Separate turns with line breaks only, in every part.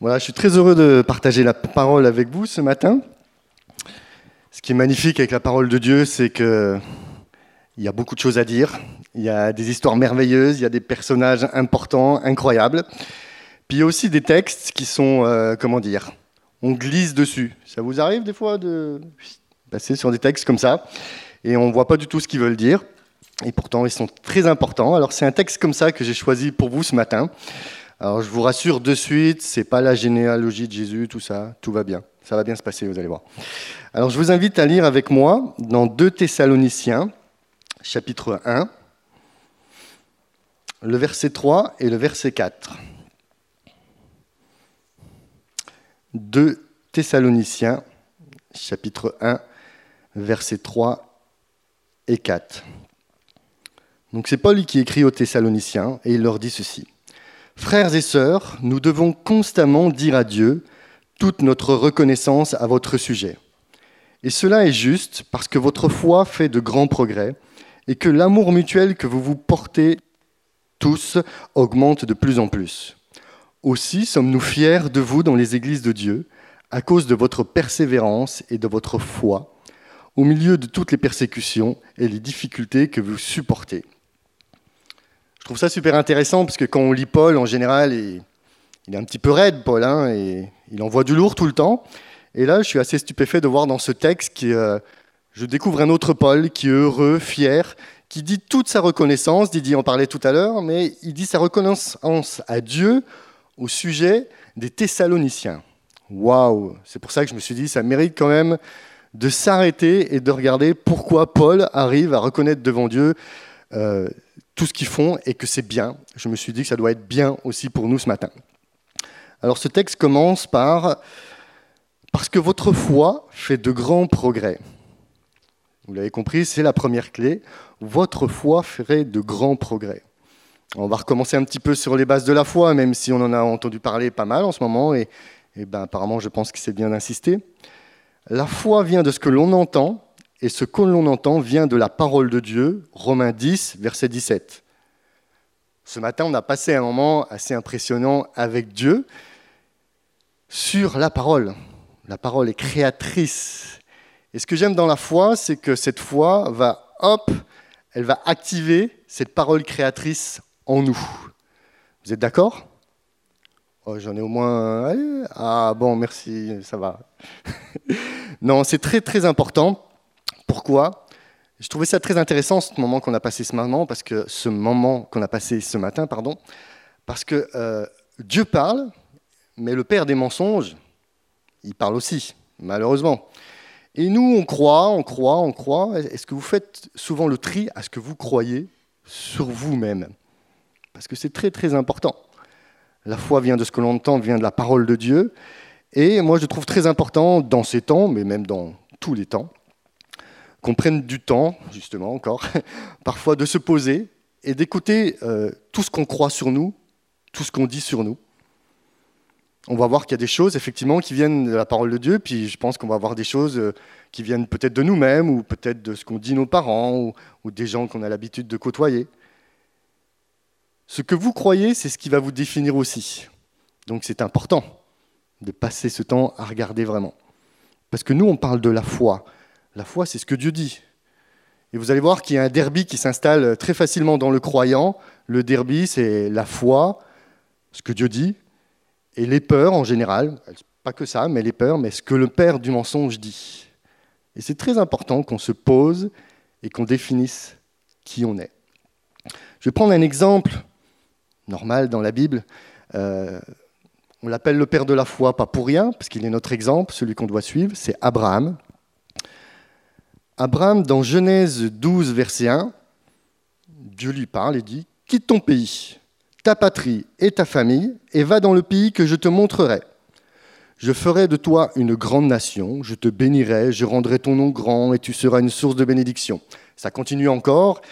Voilà, je suis très heureux de partager la parole avec vous ce matin. Ce qui est magnifique avec la parole de Dieu, c'est qu'il y a beaucoup de choses à dire. Il y a des histoires merveilleuses, il y a des personnages importants, incroyables. Puis il y a aussi des textes qui sont, euh, comment dire, on glisse dessus. Ça vous arrive des fois de passer sur des textes comme ça et on ne voit pas du tout ce qu'ils veulent dire. Et pourtant, ils sont très importants. Alors c'est un texte comme ça que j'ai choisi pour vous ce matin. Alors je vous rassure de suite, c'est pas la généalogie de Jésus, tout ça, tout va bien. Ça va bien se passer, vous allez voir. Alors je vous invite à lire avec moi dans 2 Thessaloniciens, chapitre 1, le verset 3 et le verset 4. 2 Thessaloniciens, chapitre 1, versets 3 et 4. Donc c'est Paul qui écrit aux Thessaloniciens et il leur dit ceci. Frères et sœurs, nous devons constamment dire à Dieu toute notre reconnaissance à votre sujet. Et cela est juste parce que votre foi fait de grands progrès et que l'amour mutuel que vous vous portez tous augmente de plus en plus. Aussi sommes-nous fiers de vous dans les églises de Dieu, à cause de votre persévérance et de votre foi, au milieu de toutes les persécutions et les difficultés que vous supportez. Je trouve ça super intéressant, parce que quand on lit Paul, en général, il, est un petit peu raide, Paul, hein, et il envoie du lourd tout le temps. Et là, je suis assez stupéfait de voir dans ce texte que euh, je découvre un autre Paul qui est heureux, fier, qui dit toute sa reconnaissance, Didier en parlait tout à l'heure, mais il dit sa reconnaissance à Dieu au sujet des Thessaloniciens. Waouh C'est pour ça que je me suis dit, ça mérite quand même de s'arrêter et de regarder pourquoi Paul arrive à reconnaître devant Dieu euh, tout ce qu'ils font et que c'est bien. Je me suis dit que ça doit être bien aussi pour nous ce matin. Alors ce texte commence par Parce que votre foi fait de grands progrès. Vous l'avez compris, c'est la première clé. Votre foi ferait de grands progrès. On va recommencer un petit peu sur les bases de la foi, même si on en a entendu parler pas mal en ce moment, et, ben, apparemment je pense que c'est bien d'insister. La foi vient de ce que l'on entend, et ce que l'on entend vient de la parole de Dieu, Romains 10, verset 17. Ce matin, on a passé un moment assez impressionnant avec Dieu sur la parole. La parole est créatrice. Et ce que j'aime dans la foi, c'est que cette foi va, hop, elle va activer cette parole créatrice en nous. Vous êtes d'accord? Oh, J'en ai au moins... Ah bon, merci, ça va. non, c'est très très important. Pourquoi Je trouvais ça très intéressant ce moment qu'on a passé ce matin, parce que ce moment qu'on a passé ce matin, pardon, parce que euh, Dieu parle, mais le père des mensonges, il parle aussi, malheureusement. Et nous, on croit, on croit, on croit. Est-ce que vous faites souvent le tri à ce que vous croyez sur vous-même? Parce que c'est très très important. La foi vient de ce que l'on entend, vient de la parole de Dieu. Et moi, je trouve très important dans ces temps, mais même dans tous les temps, qu'on prenne du temps, justement encore, parfois de se poser et d'écouter euh, tout ce qu'on croit sur nous, tout ce qu'on dit sur nous. On va voir qu'il y a des choses, effectivement, qui viennent de la parole de Dieu, puis je pense qu'on va voir des choses euh, qui viennent peut-être de nous-mêmes, ou peut-être de ce qu'ont dit nos parents, ou des gens qu'on a l'habitude de côtoyer. Ce que vous croyez, c'est ce qui va vous définir aussi. Donc c'est important de passer ce temps à regarder vraiment. Parce que nous, on parle de la foi. La foi, c'est ce que Dieu dit. Et vous allez voir qu'il y a un derby qui s'installe très facilement dans le croyant. Le derby, c'est la foi, ce que Dieu dit, et les peurs en général. Pas que ça, mais les peurs, mais ce que le père du mensonge dit. Et c'est très important qu'on se pose et qu'on définisse qui on est. Je vais prendre un exemple normal dans la Bible. Euh, on l'appelle le père de la foi, pas pour rien, parce qu'il est notre exemple, celui qu'on doit suivre, c'est Abraham. Abraham, dans Genèse 12, verset 1, Dieu lui parle et dit, quitte ton pays, ta patrie et ta famille, et va dans le pays que je te montrerai. Je ferai de toi une grande nation, je te bénirai, je rendrai ton nom grand, et tu seras une source de bénédiction. Ça continue encore,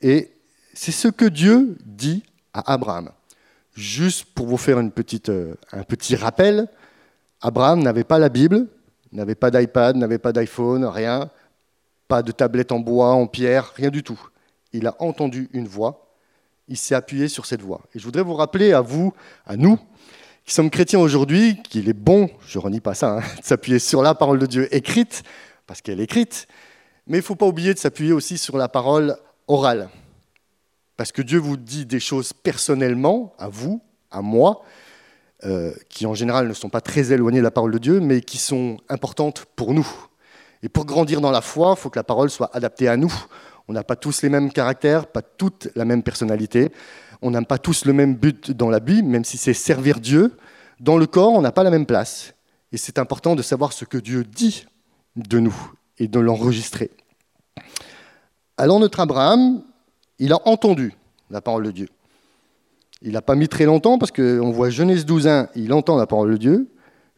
et c'est ce que Dieu dit Abraham. Juste pour vous faire euh, un petit rappel, Abraham n'avait pas la Bible, n'avait pas d'iPad, n'avait pas d'iPhone, rien, pas de tablette en bois, en pierre, rien du tout. Il a entendu une voix, il s'est appuyé sur cette voix. Et je voudrais vous rappeler à vous, à nous, qui sommes chrétiens aujourd'hui, qu'il est bon, je renie pas ça, hein, de s'appuyer sur la parole de Dieu écrite, parce qu'elle est écrite, mais il ne faut pas oublier de s'appuyer aussi sur la parole orale. Parce que Dieu vous dit des choses personnellement, à vous, à moi, euh, qui en général ne sont pas très éloignées de la parole de Dieu, mais qui sont importantes pour nous. Et pour grandir dans la foi, il faut que la parole soit adaptée à nous. On n'a pas tous les mêmes caractères, pas toute la même personnalité. On n'a pas tous le même but dans la Bible, même si c'est servir Dieu. Dans le corps, on n'a pas la même place. Et c'est important de savoir ce que Dieu dit de nous et de l'enregistrer. Alors notre Abraham, il a entendu la parole de Dieu. Il n'a pas mis très longtemps parce qu'on voit Genèse 12.1, il entend la parole de Dieu.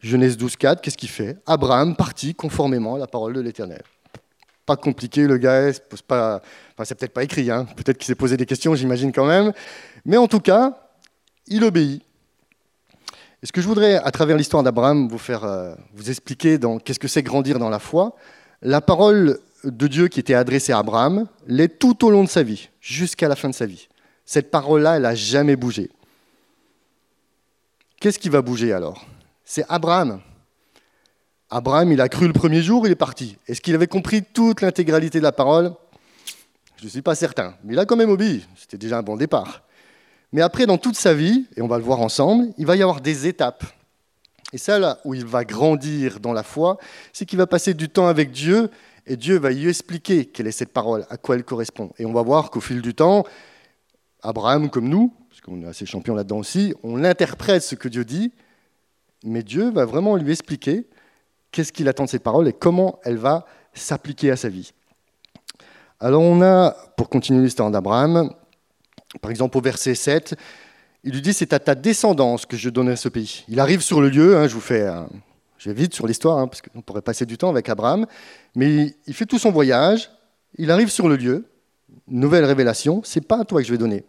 Genèse 12.4, qu'est-ce qu'il fait? Abraham partit conformément à la parole de l'Éternel. Pas compliqué, le gars, c'est peut-être pas écrit, hein. peut-être qu'il s'est posé des questions, j'imagine quand même. Mais en tout cas, il obéit. Et ce que je voudrais, à travers l'histoire d'Abraham, vous faire euh, vous expliquer dans qu'est-ce que c'est grandir dans la foi, la parole de Dieu qui était adressée à Abraham l'est tout au long de sa vie, jusqu'à la fin de sa vie. Cette parole-là, elle n'a jamais bougé. Qu'est-ce qui va bouger alors? C'est Abraham. Abraham, il a cru le premier jour, il est parti. Est-ce qu'il avait compris toute l'intégralité de la parole? Je ne suis pas certain. Mais il a quand même obéi. C'était déjà un bon départ. Mais après, dans toute sa vie, et on va le voir ensemble, il va y avoir des étapes. Et ça, là où il va grandir dans la foi, c'est qu'il va passer du temps avec Dieu, et Dieu va lui expliquer quelle est cette parole, à quoi elle correspond. Et on va voir qu'au fil du temps, Abraham, comme nous, parce qu'on est assez champions là-dedans aussi, on interprète ce que Dieu dit, mais Dieu va vraiment lui expliquer qu'est-ce qu'il attend de cette parole et comment elle va s'appliquer à sa vie. Alors on a, pour continuer l'histoire d'Abraham, par exemple au verset 7, il lui dit, c'est à ta descendance que je donnerai ce pays. Il arrive sur le lieu, hein, je vous fais, je vais vite sur l'histoire, hein, parce qu'on pourrait passer du temps avec Abraham, mais il fait tout son voyage, il arrive sur le lieu, nouvelle révélation, c'est pas à toi que je vais donner,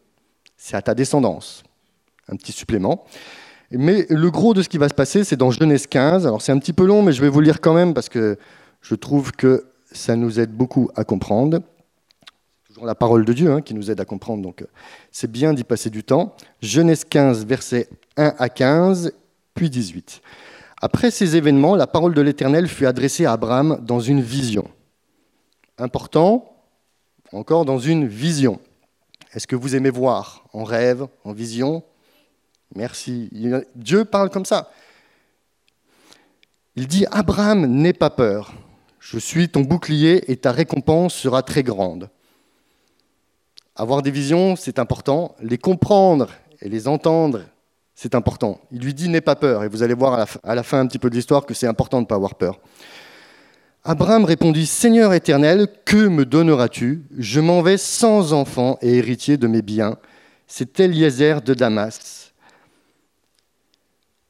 c'est à ta descendance. Un petit supplément. Mais le gros de ce qui va se passer, c'est dans Genèse 15. Alors c'est un petit peu long, mais je vais vous lire quand même parce que je trouve que ça nous aide beaucoup à comprendre. C'est toujours la parole de Dieu hein, qui nous aide à comprendre, donc euh, c'est bien d'y passer du temps. Genèse 15, versets 1 à 15, puis 18. Après ces événements, la parole de l'Éternel fut adressée à Abraham dans une vision. Important, encore dans une vision. Est-ce que vous aimez voir en rêve, en vision? Merci. Dieu parle comme ça. Il dit, Abraham, n'aie pas peur. Je suis ton bouclier et ta récompense sera très grande. Avoir des visions, c'est important. Les comprendre et les entendre, c'est important. Il lui dit, n'aie pas peur. Et vous allez voir à la fin un petit peu de l'histoire que c'est important de ne pas avoir peur. Abraham répondit, Seigneur éternel, que me donneras-tu? Je m'en vais sans enfant et héritier de mes biens. C'est Eliezer de Damas.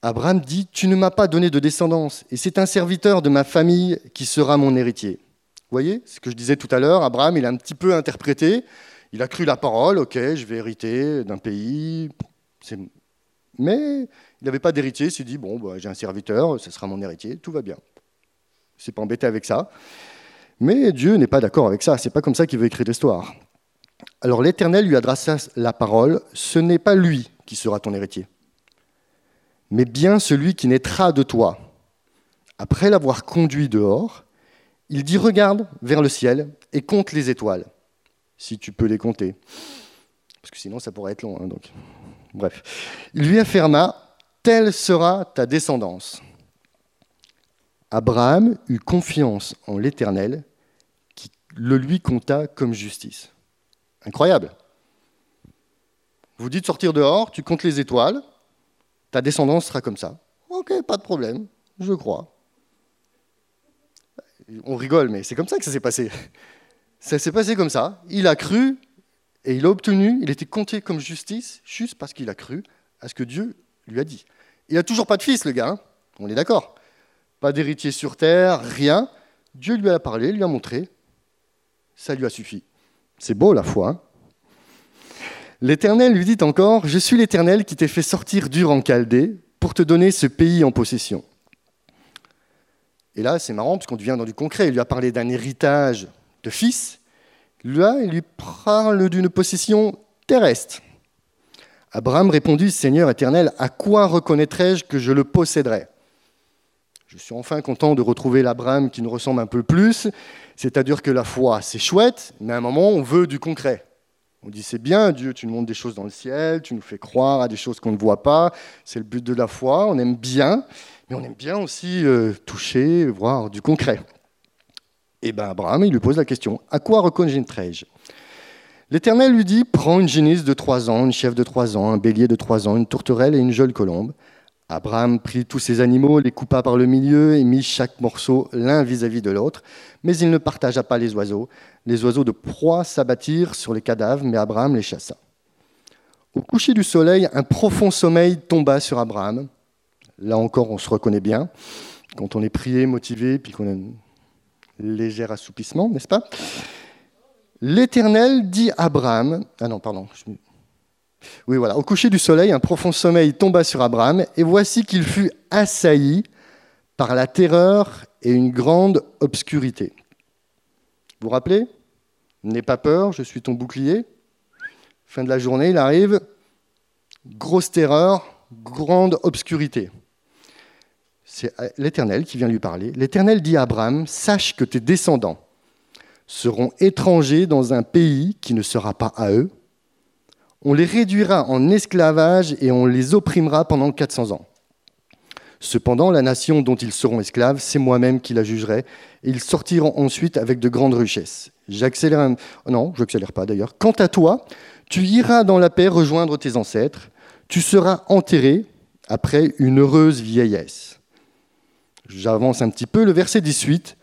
Abraham dit, Tu ne m'as pas donné de descendance, et c'est un serviteur de ma famille qui sera mon héritier. Vous voyez ce que je disais tout à l'heure, Abraham, il a un petit peu interprété, il a cru la parole, ok, je vais hériter d'un pays, mais il n'avait pas d'héritier, il s'est dit, bon, bah, j'ai un serviteur, ce sera mon héritier, tout va bien. Il s'est pas embêté avec ça. Mais Dieu n'est pas d'accord avec ça, c'est pas comme ça qu'il veut écrire l'histoire. Alors l'Éternel lui adressa la parole, ce n'est pas lui qui sera ton héritier mais bien celui qui naîtra de toi. Après l'avoir conduit dehors, il dit Regarde vers le ciel et compte les étoiles, si tu peux les compter. Parce que sinon, ça pourrait être long. Hein, donc. Bref. Il lui affirma Telle sera ta descendance. Abraham eut confiance en l'Éternel qui le lui compta comme justice. Incroyable. Vous dites sortir dehors, tu comptes les étoiles, ta descendance sera comme ça. Ok, pas de problème, je crois. On rigole, mais c'est comme ça que ça s'est passé. Ça s'est passé comme ça. Il a cru et il a obtenu, il était compté comme justice juste parce qu'il a cru à ce que Dieu lui a dit. Il n'a toujours pas de fils, le gars, hein. on est d'accord. Pas d'héritier sur terre, rien. Dieu lui a parlé, lui a montré. Ça lui a suffi. C'est beau la foi. Hein L'Éternel lui dit encore, Je suis l'Éternel qui t'ai fait sortir dur en Chaldée pour te donner ce pays en possession. Et là, c'est marrant, parce qu'on devient dans du concret. Il lui a parlé d'un héritage de fils. Là, il lui parle d'une possession terrestre. Abraham répondit, Seigneur éternel, à quoi reconnaîtrai-je que je le posséderai Je suis enfin content de retrouver l'Abraham qui nous ressemble un peu plus, c'est-à-dire que la foi, c'est chouette, mais à un moment, on veut du concret. On dit, c'est bien, Dieu, tu nous montres des choses dans le ciel, tu nous fais croire à des choses qu'on ne voit pas, c'est le but de la foi, on aime bien, mais on aime bien aussi euh, toucher, voir du concret. Et bien Abraham, il lui pose la question, à quoi reconnaîtrai-je L'Éternel lui dit Prends une génisse de trois ans, une chèvre de trois ans, un bélier de trois ans, une tourterelle et une jeune colombe. Abraham prit tous ces animaux, les coupa par le milieu et mit chaque morceau l'un vis-à-vis de l'autre. Mais il ne partagea pas les oiseaux. Les oiseaux de proie s'abattirent sur les cadavres, mais Abraham les chassa. Au coucher du soleil, un profond sommeil tomba sur Abraham. Là encore, on se reconnaît bien. Quand on est prié, motivé, puis qu'on a un léger assoupissement, n'est-ce pas? L'Éternel dit à Abraham, ah non, pardon, oui, voilà, au coucher du soleil, un profond sommeil tomba sur Abraham, et voici qu'il fut assailli par la terreur et une grande obscurité. Vous vous rappelez? N'aie pas peur, je suis ton bouclier. Fin de la journée, il arrive, grosse terreur, grande obscurité. C'est l'Éternel qui vient lui parler. L'Éternel dit à Abraham, sache que tes descendants, seront étrangers dans un pays qui ne sera pas à eux. On les réduira en esclavage et on les opprimera pendant 400 ans. Cependant, la nation dont ils seront esclaves, c'est moi-même qui la jugerai, et ils sortiront ensuite avec de grandes richesses. J'accélère. Non, je n'accélère pas d'ailleurs. Quant à toi, tu iras dans la paix rejoindre tes ancêtres, tu seras enterré après une heureuse vieillesse. J'avance un petit peu, le verset 18.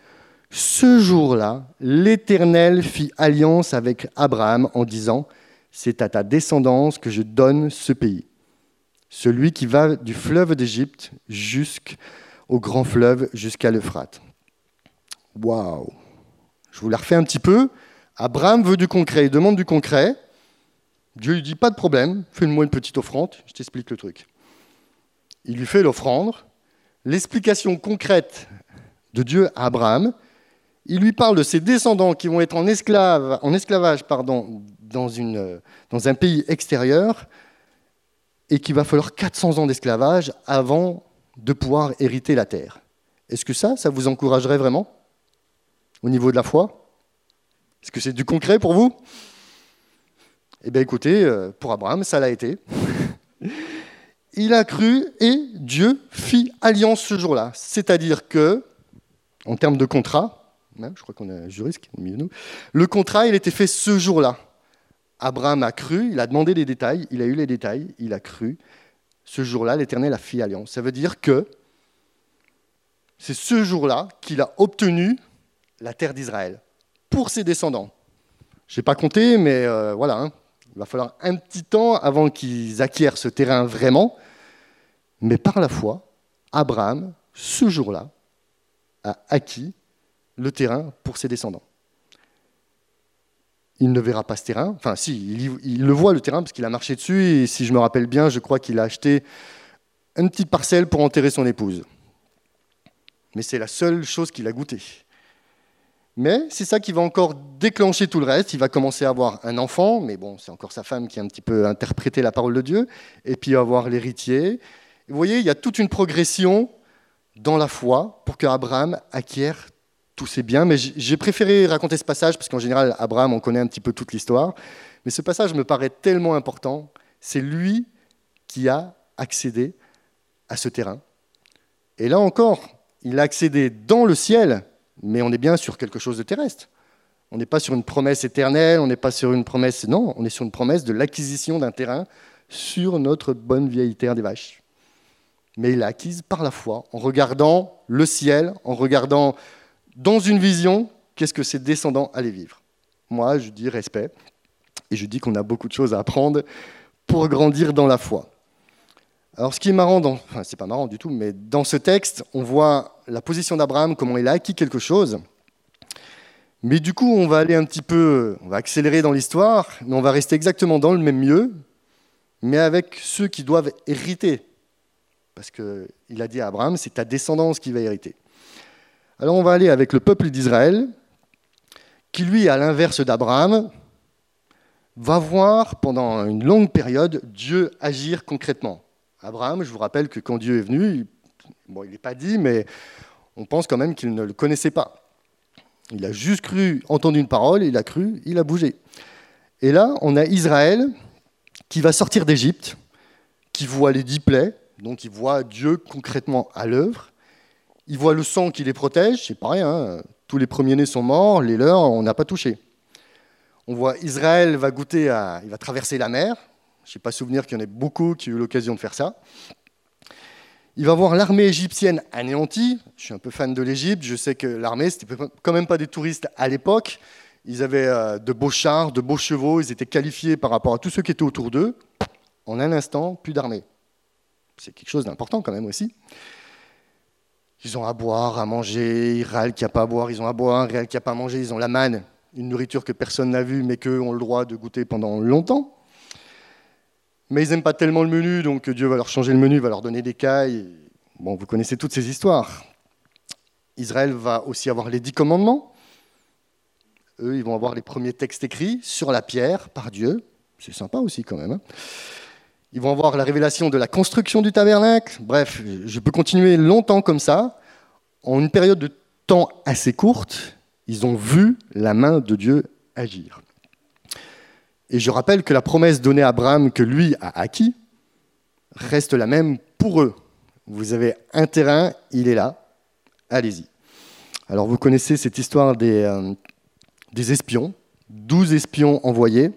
Ce jour-là, l'Éternel fit alliance avec Abraham en disant, C'est à ta descendance que je donne ce pays, celui qui va du fleuve d'Égypte jusqu'au grand fleuve, jusqu'à l'Euphrate. Waouh Je vous la refais un petit peu. Abraham veut du concret, il demande du concret. Dieu lui dit Pas de problème, fais-moi une petite offrande, je t'explique le truc. Il lui fait l'offrande. L'explication concrète de Dieu à Abraham, il lui parle de ses descendants qui vont être en, esclavage pardon, dans, dans un pays extérieur et qu'il va falloir 400 ans d'esclavage avant de pouvoir hériter la terre. Est-ce que ça, ça vous encouragerait vraiment au niveau de la foi? Est-ce que c'est du concret pour vous? Eh bien écoutez, euh, pour Abraham, ça l'a été. Il a cru et Dieu fit alliance ce jour-là. C'est-à-dire que, en termes de contrat, Je crois qu'on a un juriste qui est milieu de nous. Le contrat, il était fait ce jour-là. Abraham a cru, il a demandé les détails, il a eu les détails, il a cru. Ce jour-là, l'Éternel a fait alliance. Ça veut dire que c'est ce jour-là qu'il a obtenu la terre d'Israël pour ses descendants. Je n'ai pas compté, mais euh, voilà. Hein. Il va falloir un petit temps avant qu'ils acquièrent ce terrain vraiment. Mais par la foi, Abraham, ce jour-là, a acquis le terrain pour ses descendants. Il ne verra pas ce terrain. Enfin, si, il, le voit le terrain parce qu'il a marché dessus. Et si je me rappelle bien, je crois qu'il a acheté une petite parcelle pour enterrer son épouse. Mais c'est la seule chose qu'il a goûtée. Mais c'est ça qui va encore déclencher tout le reste. Il va commencer à avoir un enfant, mais bon, c'est encore sa femme qui a un petit peu interprété la parole de Dieu, et puis avoir l'héritier. Vous voyez, il y a toute une progression dans la foi pour qu'Abraham acquiert tous ces biens. Mais j'ai préféré raconter ce passage parce qu'en général, Abraham, on connaît un petit peu toute l'histoire. Mais ce passage me paraît tellement important. C'est lui qui a accédé à ce terrain. Et là encore, il a accédé dans le ciel, mais on est bien sur quelque chose de terrestre. On n'est pas sur une promesse éternelle, on n'est pas sur une promesse. Non, on est sur une promesse de l'acquisition d'un terrain sur notre bonne vieille terre des vaches. Mais il l'a acquise par la foi, en regardant le ciel, en regardant dans une vision, qu'est-ce que ses descendants allaient vivre? Moi, je dis respect, et je dis qu'on a beaucoup de choses à apprendre pour grandir dans la foi. Alors, ce qui est marrant, dans, c'est pas marrant du tout, mais dans ce texte, on voit la position d'Abraham, comment il a acquis quelque chose. Mais du coup, on va aller un petit peu, on va accélérer dans l'histoire, mais on va rester exactement dans le même lieu, mais avec ceux qui doivent hériter. Parce qu'il a dit à Abraham, c'est ta descendance qui va hériter. Alors on va aller avec le peuple d'Israël, qui lui, à l'inverse d'Abraham, va voir pendant une longue période Dieu agir concrètement. Abraham, je vous rappelle que quand Dieu est venu, bon, il n'est pas dit, mais on pense quand même qu'il ne le connaissait pas. Il a juste cru, entendu une parole, il a cru, il a bougé. Et là, on a Israël qui va sortir d'Égypte, qui voit les dix plaies, donc il voit Dieu concrètement à l'œuvre. Il voit le sang qui les protège, c'est rien. Hein. Tous les premiers-nés sont morts, les leurs, on n'a pas touché. On voit Israël va goûter à, il va traverser la mer. Je n'ai pas souvenir qu'il y en ait beaucoup qui ont eu l'occasion de faire ça. Il va voir l'armée égyptienne anéantie. Je suis un peu fan de l'Égypte. Je sais que l'armée, c'était quand même pas des touristes à l'époque. Ils avaient euh, de beaux chars, de beaux chevaux. Ils étaient qualifiés par rapport à tous ceux qui étaient autour d'eux. En un instant, plus d'armée. C'est quelque chose d'important quand même aussi. Ils ont à boire, à manger. Israël qui n'a pas à boire, ils ont à boire. Israël qui n'a pas à manger, ils ont la manne, une nourriture que personne n'a vue, mais qu'eux ont le droit de goûter pendant longtemps. Mais ils n'aiment pas tellement le menu, donc Dieu va leur changer le menu, va leur donner des cailles. Bon, vous connaissez toutes ces histoires. Israël va aussi avoir les dix commandements. Eux, ils vont avoir les premiers textes écrits sur la pierre par Dieu. C'est sympa aussi quand même. Hein. Ils vont avoir la révélation de la construction du tabernacle. Bref, je peux continuer longtemps comme ça. En une période de temps assez courte, ils ont vu la main de Dieu agir. Et je rappelle que la promesse donnée à Abraham que lui a acquis reste la même pour eux. Vous avez un terrain, il est là, allez-y. Alors vous connaissez cette histoire des, euh, des espions, douze espions envoyés.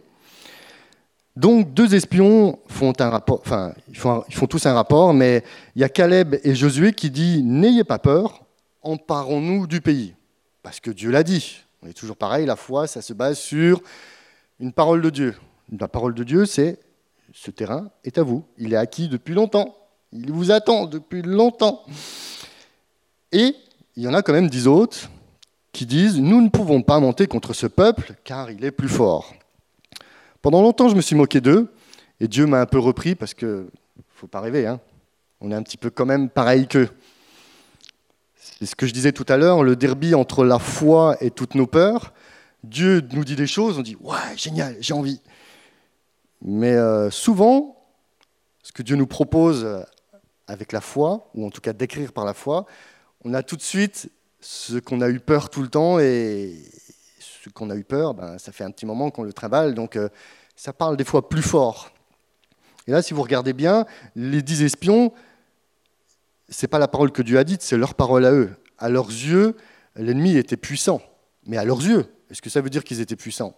Donc deux espions font un rapport, enfin ils font, tous un rapport, mais il y a Caleb et Josué qui disent n'ayez pas peur, emparons-nous du pays, parce que Dieu l'a dit. On est toujours pareil, la foi, ça se base sur une parole de Dieu. La parole de Dieu, c'est ce terrain est à vous. Il est acquis depuis longtemps. Il vous attend depuis longtemps. Et il y en a quand même dix autres qui disent Nous ne pouvons pas monter contre ce peuple car il est plus fort. Pendant longtemps, je me suis moqué d'eux et Dieu m'a un peu repris parce que, faut pas rêver, hein, on est un petit peu quand même pareil qu'eux. C'est ce que je disais tout à l'heure, le derby entre la foi et toutes nos peurs. Dieu nous dit des choses, on dit ouais, génial, j'ai envie. Mais euh, souvent, ce que Dieu nous propose euh, avec la foi, ou en tout cas d'écrire par la foi, on a tout de suite ce qu'on a eu peur tout le temps, et ce qu'on a eu peur, ben, ça fait un petit moment qu'on le trimballe, donc euh, ça parle des fois plus fort. Et là, si vous regardez bien, les dix espions, c'est pas la parole que Dieu a dite, c'est leur parole à eux. À leurs yeux, l'ennemi était puissant, mais à leurs yeux, est-ce que ça veut dire qu'ils étaient puissants?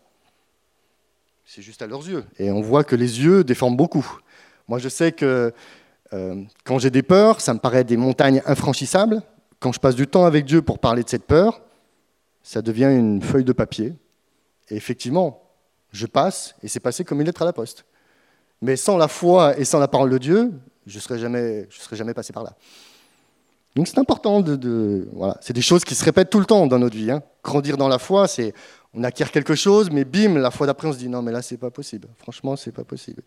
C'est juste à leurs yeux. Et on voit que les yeux déforment beaucoup. Moi, je sais que euh, quand j'ai des peurs, ça me paraît des montagnes infranchissables. Quand je passe du temps avec Dieu pour parler de cette peur, ça devient une feuille de papier. Et effectivement, je passe, et c'est passé comme une lettre à la poste. Mais sans la foi et sans la parole de Dieu, je ne serais, jamais, serais jamais passé par là. Donc c'est important de, voilà, c'est des choses qui se répètent tout le temps dans notre vie. Hein. Grandir dans la foi, c'est on acquiert quelque chose, mais bim, la fois d'après on se dit non mais là c'est pas possible. Franchement c'est pas possible.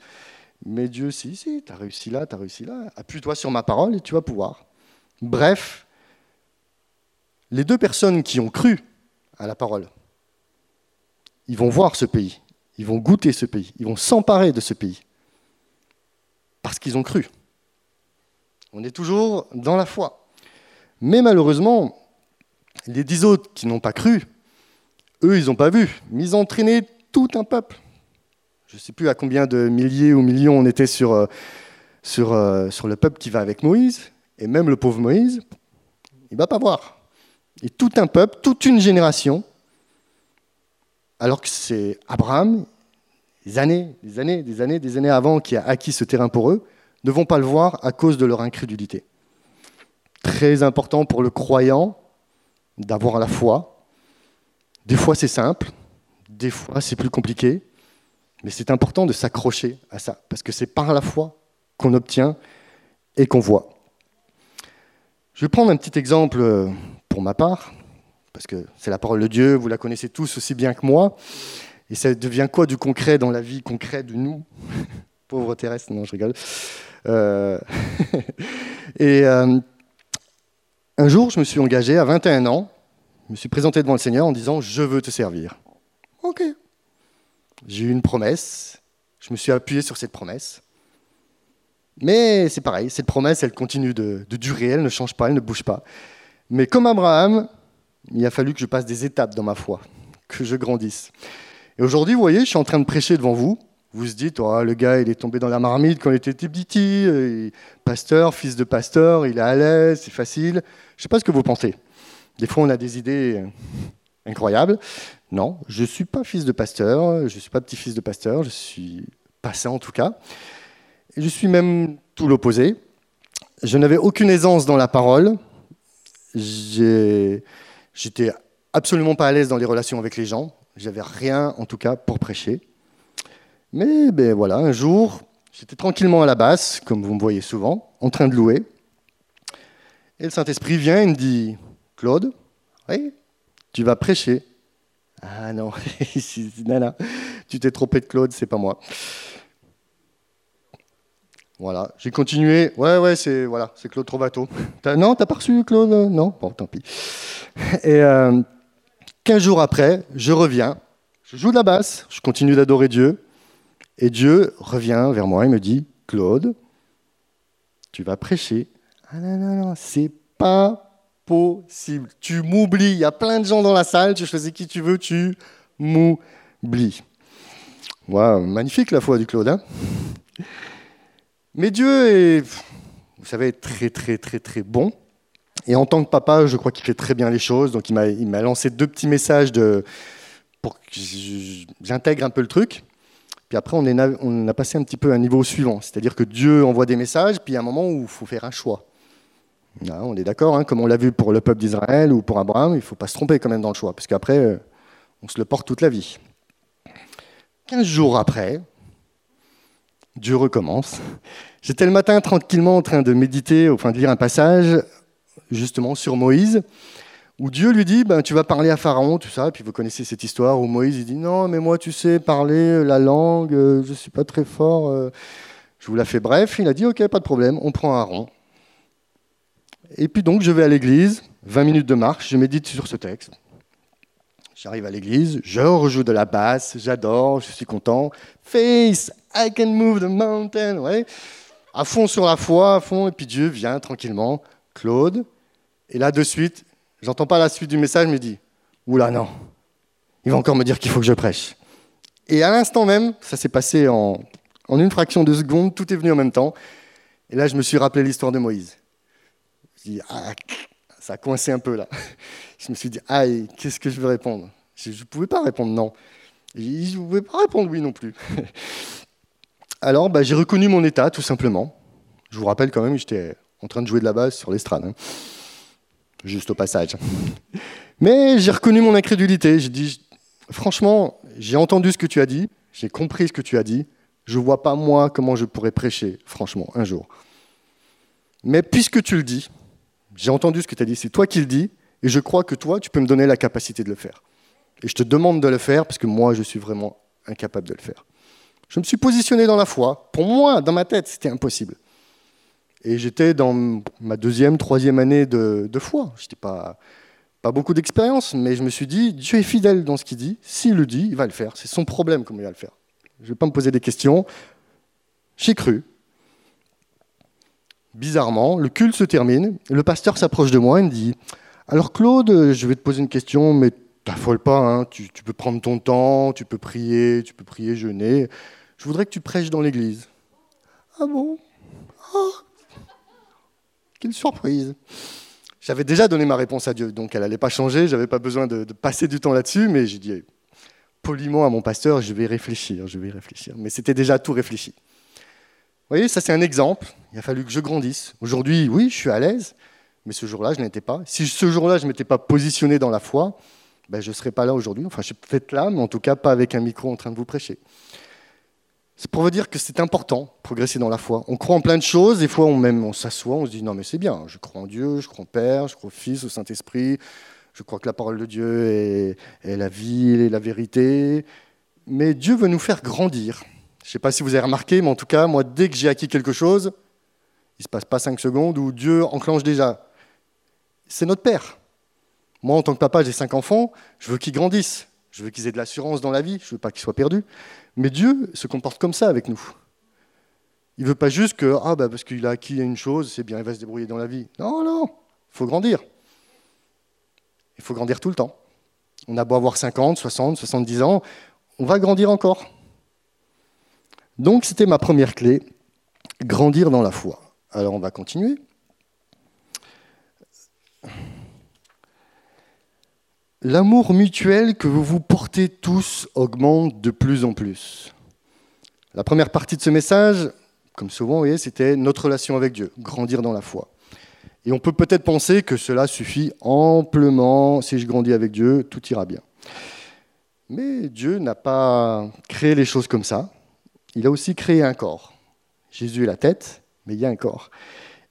Mais Dieu si si, tu as réussi là, tu as réussi là. Appuie-toi sur ma parole et tu vas pouvoir. Bref, les deux personnes qui ont cru à la parole, ils vont voir ce pays, ils vont goûter ce pays, ils vont s'emparer de ce pays parce qu'ils ont cru. On est toujours dans la foi. Mais malheureusement, les dix autres qui n'ont pas cru, eux, ils n'ont pas vu, mais ils ont entraîné tout un peuple. Je ne sais plus à combien de milliers ou millions on était sur, euh, euh, sur le peuple qui va avec Moïse, et même le pauvre Moïse, il ne va pas voir. Et tout un peuple, toute une génération, alors que c'est Abraham, des années, des années, des années, des années avant qui a acquis ce terrain pour eux, ne vont pas le voir à cause de leur incrédulité très important pour le croyant d'avoir la foi. Des fois c'est simple, des fois c'est plus compliqué, mais c'est important de s'accrocher à ça, parce que c'est par la foi qu'on obtient et qu'on voit. Je vais prendre un petit exemple euh, pour ma part, parce que c'est la parole de Dieu, vous la connaissez tous aussi bien que moi, et ça devient quoi du concret dans la vie concrète de nous Pauvre terrestre, non, je rigole. Euh, et euh, un jour, je me suis engagé à 21 ans, je me suis présenté devant le Seigneur en disant Je veux te servir. Ok. j'ai eu une promesse, je me suis appuyé sur cette promesse. Mais c'est pareil, cette promesse, elle continue de, durer, elle ne change pas, elle ne bouge pas. Mais comme Abraham, il a fallu que je passe des étapes dans ma foi, que je grandisse. Et aujourd'hui, vous voyez, je suis en train de prêcher devant vous. Vous vous dites, oh, le gars, il est tombé dans la marmite quand il était petit, euh, pasteur, fils de pasteur, il est à l'aise, c'est facile. Je ne sais pas ce que vous pensez. Des fois, on a des idées euh, incroyables. Non, je ne suis pas fils de pasteur, je ne suis pas petit-fils de pasteur, je suis passé en tout cas. Je suis même tout l'opposé. Je n'avais aucune aisance dans la parole. J'étais absolument pas à l'aise dans les relations avec les gens. J'avais rien, en tout cas, pour prêcher. Mais ben voilà, un jour, j'étais tranquillement à la basse, comme vous me voyez souvent, en train de louer. Et le Saint-Esprit vient et me dit Claude, oui, tu vas prêcher. Ah non, Nana, tu t'es trompé de Claude, c'est pas moi. Voilà, j'ai continué. Ouais, ouais, c'est voilà, c'est Claude Trovato. As, non, t'as pas reçu Claude? Non? Bon, tant pis. Et euh, 15 jours après, je reviens, je joue de la basse, je continue d'adorer Dieu, et Dieu revient vers moi et me dit Claude, tu vas prêcher. Ah non, non, non, c'est pas possible. Tu m'oublies. Il y a plein de gens dans la salle, tu choisis qui tu veux, tu m'oublies. Waouh, magnifique la foi du Claude. Hein? Mais Dieu est, vous savez, très très très très bon. Et en tant que papa, je crois qu'il fait très bien les choses. Donc il m'a lancé deux petits messages pour que j'intègre un peu le truc. Puis après, on, est, on a passé un petit peu à un niveau suivant. C'est-à-dire que Dieu envoie des messages, puis il y a un moment où il faut faire un choix. On est d'accord, hein, comme on l'a vu pour le peuple d'Israël ou pour Abraham, il ne faut pas se tromper quand même dans le choix, parce qu'après, euh, on se le porte toute la vie. Quinze jours après, Dieu recommence. J'étais le matin tranquillement en train de méditer, enfin de lire un passage justement sur Moïse, où Dieu lui dit ben, Tu vas parler à Pharaon, tout ça. Puis vous connaissez cette histoire où Moïse dit Non, mais moi, tu sais, parler la langue, euh, je ne suis pas très fort. Euh. Je vous la fais bref. Il a dit Ok, pas de problème, on prend Aaron. Et puis donc, je vais à l'église, 20 minutes de marche, je médite sur ce texte. J'arrive à l'église, je rejoue de la basse, j'adore, je suis content. Face, I can move the mountain. Ouais. À fond sur la foi, à fond. Et puis Dieu vient tranquillement. Claude. Et là, de suite, j'entends pas la suite du message, me dit Oula, non. Il va encore me dire qu'il faut que je prêche. Et à l'instant même, ça s'est passé en, en une fraction de seconde, tout est venu en même temps. Et là, je me suis rappelé l'histoire de Moïse. Je dis, ah, ça a coincé un peu là. Je me suis dit, aïe, qu'est-ce que je vais répondre? Je ne pouvais pas répondre non. Je ne pouvais pas répondre oui non plus. Alors, bah, j'ai reconnu mon état, tout simplement. Je vous rappelle quand même j'étais en train de jouer de la basse sur l'estrade. Hein. Juste au passage. Mais j'ai reconnu mon incrédulité. J'ai dit, franchement, j'ai entendu ce que tu as dit, j'ai compris ce que tu as dit. Je ne vois pas, moi, comment je pourrais prêcher, franchement, un jour. Mais puisque tu le dis, j'ai entendu ce que tu as dit, c'est toi qui le dis, et je crois que toi, tu peux me donner la capacité de le faire. Et je te demande de le faire parce que moi, je suis vraiment incapable de le faire. Je me suis positionné dans la foi. Pour moi, dans ma tête, c'était impossible. Et j'étais dans ma deuxième, troisième année de, foi. Je n'ai pas, pas beaucoup d'expérience, mais je me suis dit, Dieu est fidèle dans ce qu'il dit. S'il le dit, il va le faire. C'est son problème comment il va le faire. Je ne vais pas me poser des questions. J'ai cru. Bizarrement, le culte se termine. Le pasteur s'approche de moi et me dit Alors, Claude, je vais te poser une question, mais t'affole pas. Hein. Tu, tu peux prendre ton temps, tu peux prier, tu peux prier, jeûner je voudrais que tu prêches dans l'église. Ah bon? Oh, Quelle surprise J'avais déjà donné ma réponse à Dieu, donc elle n'allait pas changer, je n'avais pas besoin de, passer du temps là-dessus, mais j'ai dit poliment à mon pasteur, je vais réfléchir, je vais réfléchir. Mais c'était déjà tout réfléchi. Voyez, ça c'est un exemple. Il a fallu que je grandisse. Aujourd'hui, oui, je suis à l'aise, mais ce jour-là, je n'étais pas. Si ce jour-là, je ne m'étais pas positionné dans la foi, ben, je ne serais pas là aujourd'hui. Enfin, je suis peut-être là, mais en tout cas pas avec un micro en train de vous prêcher. C'est pour vous dire que c'est important, progresser dans la foi. On croit en plein de choses, des fois on même on s'assoit, on se dit non mais c'est bien, je crois en Dieu, je crois en Père, je crois au Fils, au Saint-Esprit, je crois que la parole de Dieu est, la vie et la vérité. Mais Dieu veut nous faire grandir. Je ne sais pas si vous avez remarqué, mais en tout cas, moi, dès que j'ai acquis quelque chose, il ne se passe pas cinq secondes où Dieu enclenche déjà. C'est notre Père. Moi, en tant que papa, j'ai cinq enfants, je veux qu'ils grandissent. Je veux qu'ils aient de l'assurance dans la vie, je ne veux pas qu'ils soient perdus. Mais Dieu se comporte comme ça avec nous. Il ne veut pas juste que, ah, bah, parce qu'il a acquis une chose, c'est bien, il va se débrouiller dans la vie. Non, non, il faut grandir. Il faut grandir tout le temps. On a beau avoir 50, 60, 70 ans, on va grandir encore. Donc c'était ma première clé, grandir dans la foi. Alors on va continuer. L'amour mutuel que vous vous portez tous augmente de plus en plus. La première partie de ce message, comme souvent, c'était notre relation avec Dieu, grandir dans la foi. Et on peut peut-être penser que cela suffit amplement, si je grandis avec Dieu, tout ira bien. Mais Dieu n'a pas créé les choses comme ça. Il a aussi créé un corps. Jésus est la tête, mais il y a un corps.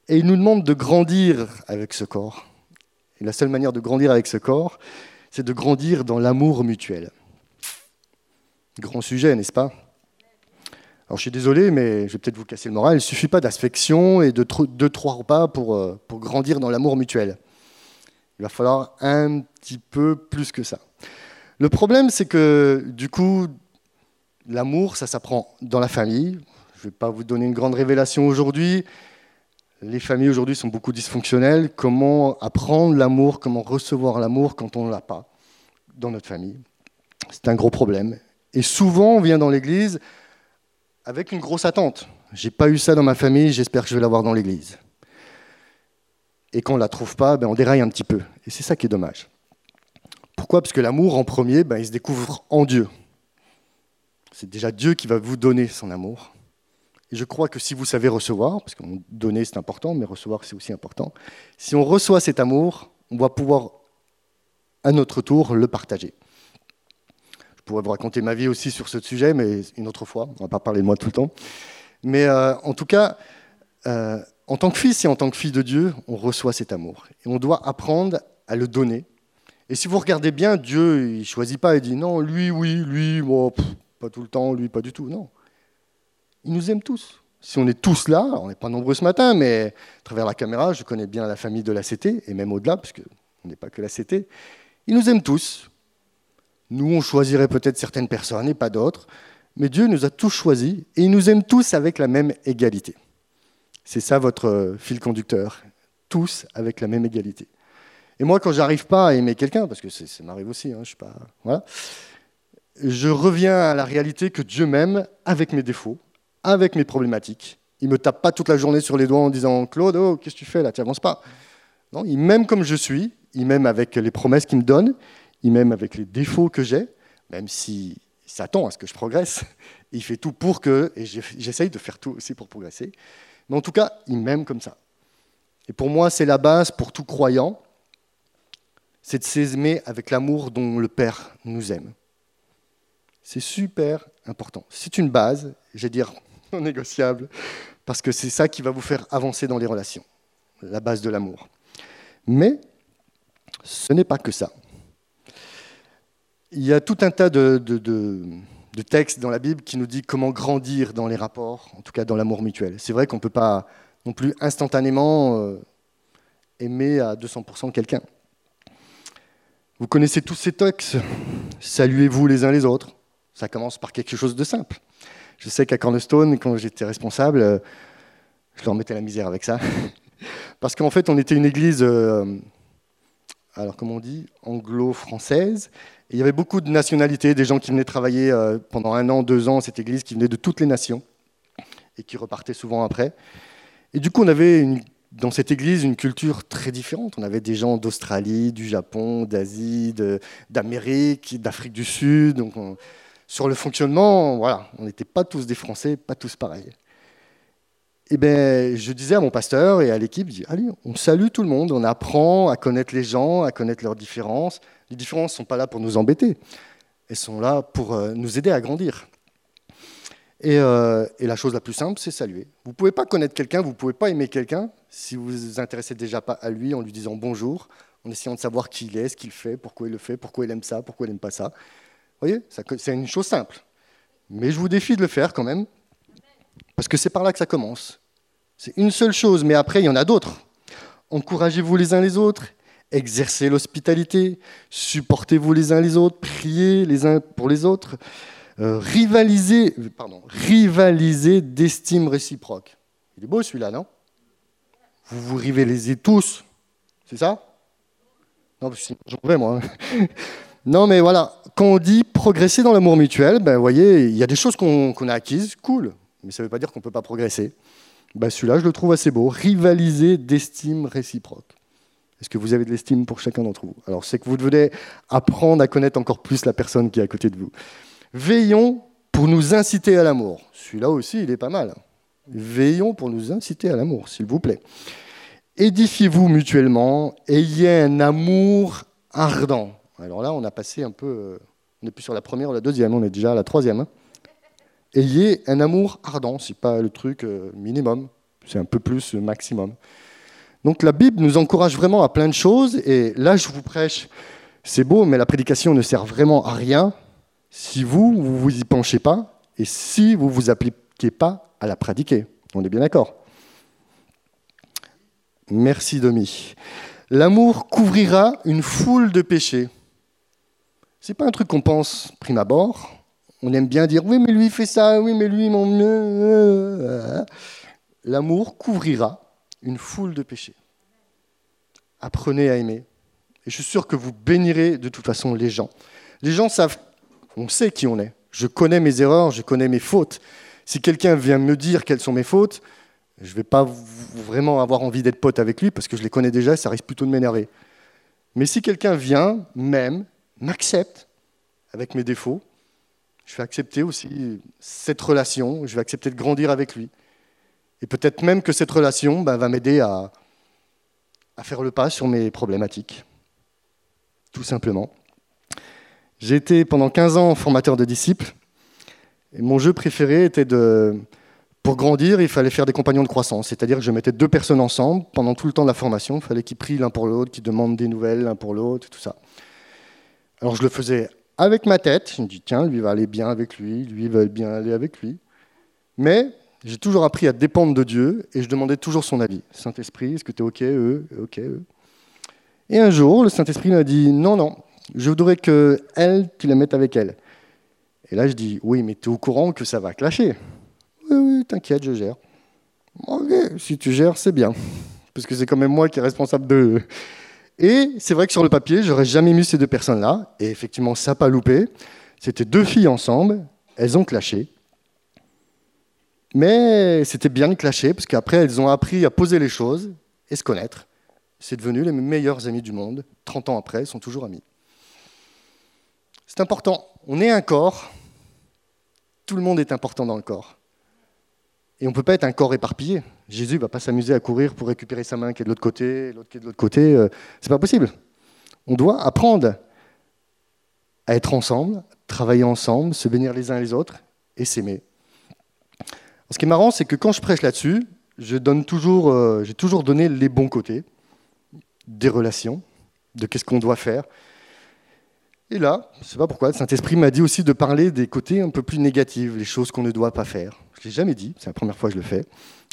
Et il nous demande de grandir avec ce corps. Et la seule manière de grandir avec ce corps, c'est de grandir dans l'amour mutuel. Grand sujet, n'est-ce pas? Alors je suis désolé, mais je vais peut-être vous casser le moral. Il ne suffit pas d'affection et de deux, trois repas pour, euh, pour grandir dans l'amour mutuel. Il va falloir un petit peu plus que ça. Le problème, c'est que du coup, l'amour, ça s'apprend dans la famille. Je ne vais pas vous donner une grande révélation aujourd'hui, les familles aujourd'hui sont beaucoup dysfonctionnelles. Comment apprendre l'amour, comment recevoir l'amour quand on ne l'a pas dans notre famille? C'est un gros problème. Et souvent, on vient dans l'église avec une grosse attente. J'ai pas eu ça dans ma famille, j'espère que je vais l'avoir dans l'église. Et quand on ne la trouve pas, ben on déraille un petit peu. Et c'est ça qui est dommage. Pourquoi? Parce que l'amour, en premier, ben, il se découvre en Dieu. C'est déjà Dieu qui va vous donner son amour. Et je crois que si vous savez recevoir, parce que donner c'est important, mais recevoir c'est aussi important, si on reçoit cet amour, on va pouvoir à notre tour le partager. Je pourrais vous raconter ma vie aussi sur ce sujet, mais une autre fois, on ne va pas parler de moi tout le temps. Mais euh, en tout cas, euh, en tant que fils et en tant que fille de Dieu, on reçoit cet amour. Et on doit apprendre à le donner. Et si vous regardez bien, Dieu, il ne choisit pas et dit non, lui, oui, lui, moi, tout le temps, lui, pas du tout. Non il nous aime tous. Si on est tous là, on n'est pas nombreux ce matin, mais à travers la caméra, je connais bien la famille de la CT, et même au-delà, puisque on n'est pas que la CT, il nous aime tous. Nous, on choisirait peut-être certaines personnes et pas d'autres, mais Dieu nous a tous choisis, et il nous aime tous avec la même égalité. C'est ça votre fil conducteur, tous avec la même égalité. Et moi, quand j'arrive pas à aimer quelqu'un, parce que ça m'arrive aussi, hein, je suis pas, voilà, je reviens à la réalité que Dieu m'aime avec mes défauts, avec mes problématiques. Il ne me tape pas toute la journée sur les doigts en disant Claude, oh, qu'est-ce que tu fais là? Tu n'avances pas. Non, il m'aime comme je suis, il m'aime avec les promesses qu'il me donne, il m'aime avec les défauts que j'ai, même si s'attend à ce que je progresse. Il fait tout pour que, et j'essaye de faire tout aussi pour progresser. Mais en tout cas, il m'aime comme ça. Et pour moi, c'est la base pour tout croyant, c'est de s'aimer avec l'amour dont le Père nous aime. C'est super important. C'est une base, j'ai dire non négociable, parce que c'est ça qui va vous faire avancer dans les relations, la base de l'amour. Mais ce n'est pas que ça. Il y a tout un tas de, textes dans la Bible qui nous dit comment grandir dans les rapports, en tout cas dans l'amour mutuel. C'est vrai qu'on ne peut pas non plus instantanément euh, aimer à 200% quelqu'un. Vous connaissez tous ces textes? Saluez-vous les uns les autres. Ça commence par quelque chose de simple. Je sais qu'à Cornerstone, quand j'étais responsable, euh, je leur mettais la misère avec ça. Parce qu'en fait, on était une église, euh, alors comment on dit, anglo-française. Il y avait beaucoup de nationalités, des gens qui venaient travailler euh, pendant un an, deux ans, cette église, qui venaient de toutes les nations et qui repartaient souvent après. Et du coup, on avait dans cette église une culture très différente. On avait des gens d'Australie, du Japon, d'Asie, d'Amérique, d'Afrique du Sud. Donc sur le fonctionnement, voilà, on n'était pas tous des Français, pas tous pareils. Et eh ben, je disais à mon pasteur et à l'équipe, allez, on salue tout le monde, on apprend à connaître les gens, à connaître leurs différences. Les différences ne sont pas là pour nous embêter, elles sont là pour euh, nous aider à grandir. Euh, et, la chose la plus simple, c'est saluer. Vous ne pouvez pas connaître quelqu'un, vous ne pouvez pas aimer quelqu'un si vous ne vous intéressez déjà pas à lui en lui disant bonjour, en essayant de savoir qui il est, ce qu'il fait, pourquoi il le fait, pourquoi il aime ça, pourquoi il n'aime pas ça. Vous voyez, c'est une chose simple. Mais je vous défie de le faire quand même, parce que c'est par là que ça commence. C'est une seule chose, mais après, il y en a d'autres. Encouragez-vous les uns les autres, exercez l'hospitalité, supportez-vous les uns les autres, priez les uns pour les autres, euh, rivalisez, pardon, rivalisez d'estime réciproque. Il est beau celui-là, non? Vous vous rivalisez tous, c'est ça? Non, j'en vais moi. Non, mais voilà, quand on dit progresser dans l'amour mutuel, ben, voyez, il y a des choses qu'on a acquises, cool, mais ça ne veut pas dire qu'on ne peut pas progresser. Ben, celui-là, je le trouve assez beau. Rivaliser d'estime réciproque. Est-ce que vous avez de l'estime pour chacun d'entre vous? Alors, c'est que vous devez apprendre à connaître encore plus la personne qui est à côté de vous. Veillons pour nous inciter à l'amour. Celui-là aussi, il est pas mal. Veillons pour nous inciter à l'amour, s'il vous plaît. Édifiez-vous mutuellement, ayez un amour ardent. Alors là, on a passé un peu. Euh, on n'est plus sur la première ou la deuxième, on est déjà à la troisième. Hein. Ayez un amour ardent, c'est pas le truc euh, minimum, c'est un peu plus le maximum. Donc la Bible nous encourage vraiment à plein de choses, et là je vous prêche, c'est beau, mais la prédication ne sert vraiment à rien si vous, vous vous y penchez pas, et si vous vous appliquez pas à la pratiquer. On est bien d'accord Merci Domi. L'amour couvrira une foule de péchés. C'est pas un truc qu'on pense prime abord. On aime bien dire oui, mais lui fait ça, oui, mais lui, mon mieux. L'amour couvrira une foule de péchés. Apprenez à aimer. Et je suis sûr que vous bénirez de toute façon les gens. Les gens savent, on sait qui on est. Je connais mes erreurs, je connais mes fautes. Si quelqu'un vient me dire quelles sont mes fautes, je ne vais pas vraiment avoir envie d'être pote avec lui parce que je les connais déjà ça risque plutôt de m'énerver. Mais si quelqu'un vient, m'aime, m'accepte avec mes défauts, je vais accepter aussi cette relation, je vais accepter de grandir avec lui. Et peut-être même que cette relation ben, va m'aider à, à faire le pas sur mes problématiques, tout simplement. J'ai été pendant 15 ans formateur de disciples, et mon jeu préféré était de, pour grandir, il fallait faire des compagnons de croissance, c'est-à-dire que je mettais deux personnes ensemble pendant tout le temps de la formation. Il fallait qu'ils prient l'un pour l'autre, qu'ils demandent des nouvelles l'un pour l'autre, tout ça. Alors je le faisais avec ma tête. Je me dis, tiens, lui va aller bien avec lui, lui va bien aller avec lui. Mais j'ai toujours appris à dépendre de Dieu et je demandais toujours son avis. Saint-Esprit, est-ce que tu es OK Eux, OK, eux? Et un jour, le Saint-Esprit m'a dit, non, non, je voudrais que elle, tu la mettes avec elle. Et là, je dis, oui, mais tu es au courant que ça va clasher oui, oui, t'inquiète, je gère. Ok, si tu gères, c'est bien. Parce que c'est quand même moi qui est responsable de. Et c'est vrai que sur le papier, j'aurais jamais mis ces deux personnes-là. Et effectivement, ça n'a pas loupé. C'était deux filles ensemble. Elles ont clashé. Mais c'était bien de clasher, parce qu'après, elles ont appris à poser les choses et se connaître. C'est devenu les meilleures amies du monde. 30 ans après, elles sont toujours amies. C'est important. On est un corps. Tout le monde est important dans le corps. Et on ne peut pas être un corps éparpillé. Jésus ne va pas s'amuser à courir pour récupérer sa main qui est de l'autre côté, l'autre qui est de l'autre côté. Euh, c'est pas possible. On doit apprendre à être ensemble, travailler ensemble, se bénir les uns les autres et s'aimer. Ce qui est marrant, c'est que quand je prêche là-dessus, je donne toujours, euh, j'ai toujours donné les bons côtés des relations, de qu'est-ce qu'on doit faire. Et là, je ne sais pas pourquoi, le Saint-Esprit m'a dit aussi de parler des côtés un peu plus négatifs, les choses qu'on ne doit pas faire. Je ne l'ai jamais dit, c'est la première fois que je le fais.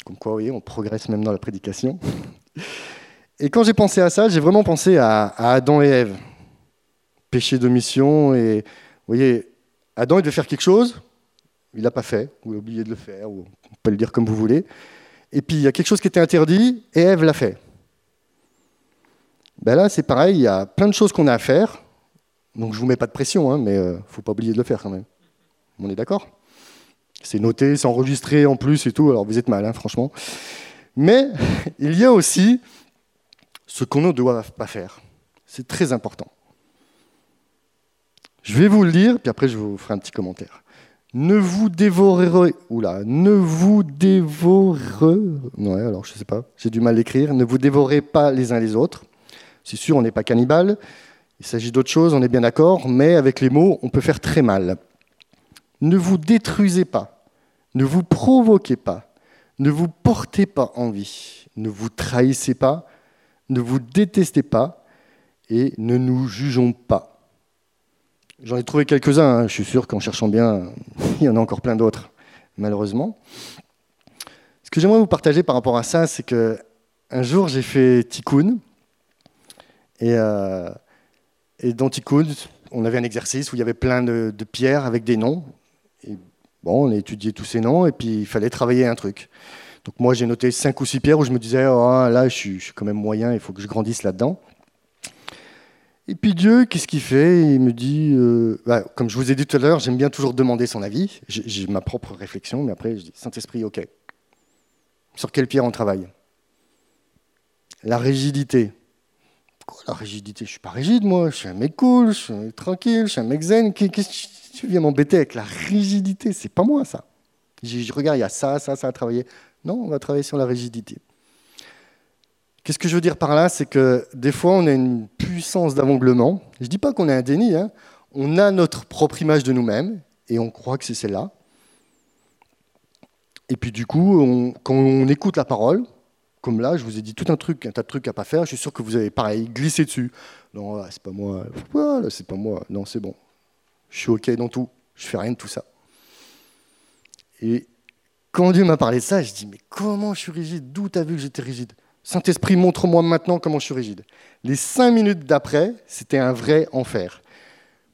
Comme quoi, vous voyez, on progresse même dans la prédication. Et quand j'ai pensé à ça, j'ai vraiment pensé à, Adam et Ève. Péché d'omission, et vous voyez, Adam, il devait faire quelque chose, il l'a pas fait, ou il a oublié de le faire, ou on peut le dire comme vous voulez. Et puis, il y a quelque chose qui était interdit, et Ève l'a fait. Ben là, c'est pareil, il y a plein de choses qu'on a à faire, donc je ne vous mets pas de pression, hein, mais il euh, ne faut pas oublier de le faire quand même. On est d'accord? C'est noté, c'est enregistré en plus et tout, alors vous êtes mal, hein, franchement. Mais il y a aussi ce qu'on ne doit pas faire. C'est très important. Je vais vous le dire, puis après je vous ferai un petit commentaire. Ne vous dévorerez, oula, ne vous dévorez, ouais, alors je sais pas, j'ai du mal à écrire, ne vous dévorez pas les uns les autres. C'est sûr, on n'est pas cannibale, il s'agit d'autre chose, on est bien d'accord, mais avec les mots, on peut faire très mal. Ne vous détruisez pas, ne vous provoquez pas, ne vous portez pas envie, ne vous trahissez pas, ne vous détestez pas et ne nous jugeons pas. J'en ai trouvé quelques-uns, hein. je suis sûr qu'en cherchant bien, il y en a encore plein d'autres, malheureusement. Ce que j'aimerais vous partager par rapport à ça, c'est que un jour j'ai fait tikkun, Et, euh, dans Tikkun, on avait un exercice où il y avait plein de pierres avec des noms. Bon, on a étudié tous ces noms et puis il fallait travailler un truc. Donc moi, j'ai noté cinq ou six pierres où je me disais, oh, là, je suis, quand même moyen, il faut que je grandisse là-dedans. Et puis Dieu, qu'est-ce qu'il fait? Il me dit, euh, bah, comme je vous ai dit tout à l'heure, j'aime bien toujours demander son avis. J'ai ma propre réflexion, mais après, je dis, Saint-Esprit, ok. Sur quelle pierre on travaille? La rigidité. Quoi, la rigidité Je suis pas rigide, moi. Je suis un mec cool, je suis un mec tranquille, je suis un mec zen. Qu'est-ce que tu viens m'embêter avec la rigidité? C'est pas moi, ça. Je, regarde, il y a ça, ça, ça à travailler. Non, on va travailler sur la rigidité. Qu'est-ce que je veux dire par là? C'est que des fois, on a une puissance d'avonglement. Je ne dis pas qu'on est un déni. Hein. On a notre propre image de nous-mêmes et on croit que c'est celle-là. Et puis du coup, quand on écoute la parole, comme là, je vous ai dit tout un truc, un tas de trucs à pas faire, je suis sûr que vous avez pareil glissé dessus. Non, là, c'est pas moi. Voilà, c'est pas moi. Non, c'est bon. Je suis ok dans tout. Je fais rien de tout ça. Et quand Dieu m'a parlé de ça, je dis mais comment je suis rigide? D'où t'as vu que j'étais rigide? Saint-Esprit, montre-moi maintenant comment je suis rigide. Les cinq minutes d'après, c'était un vrai enfer.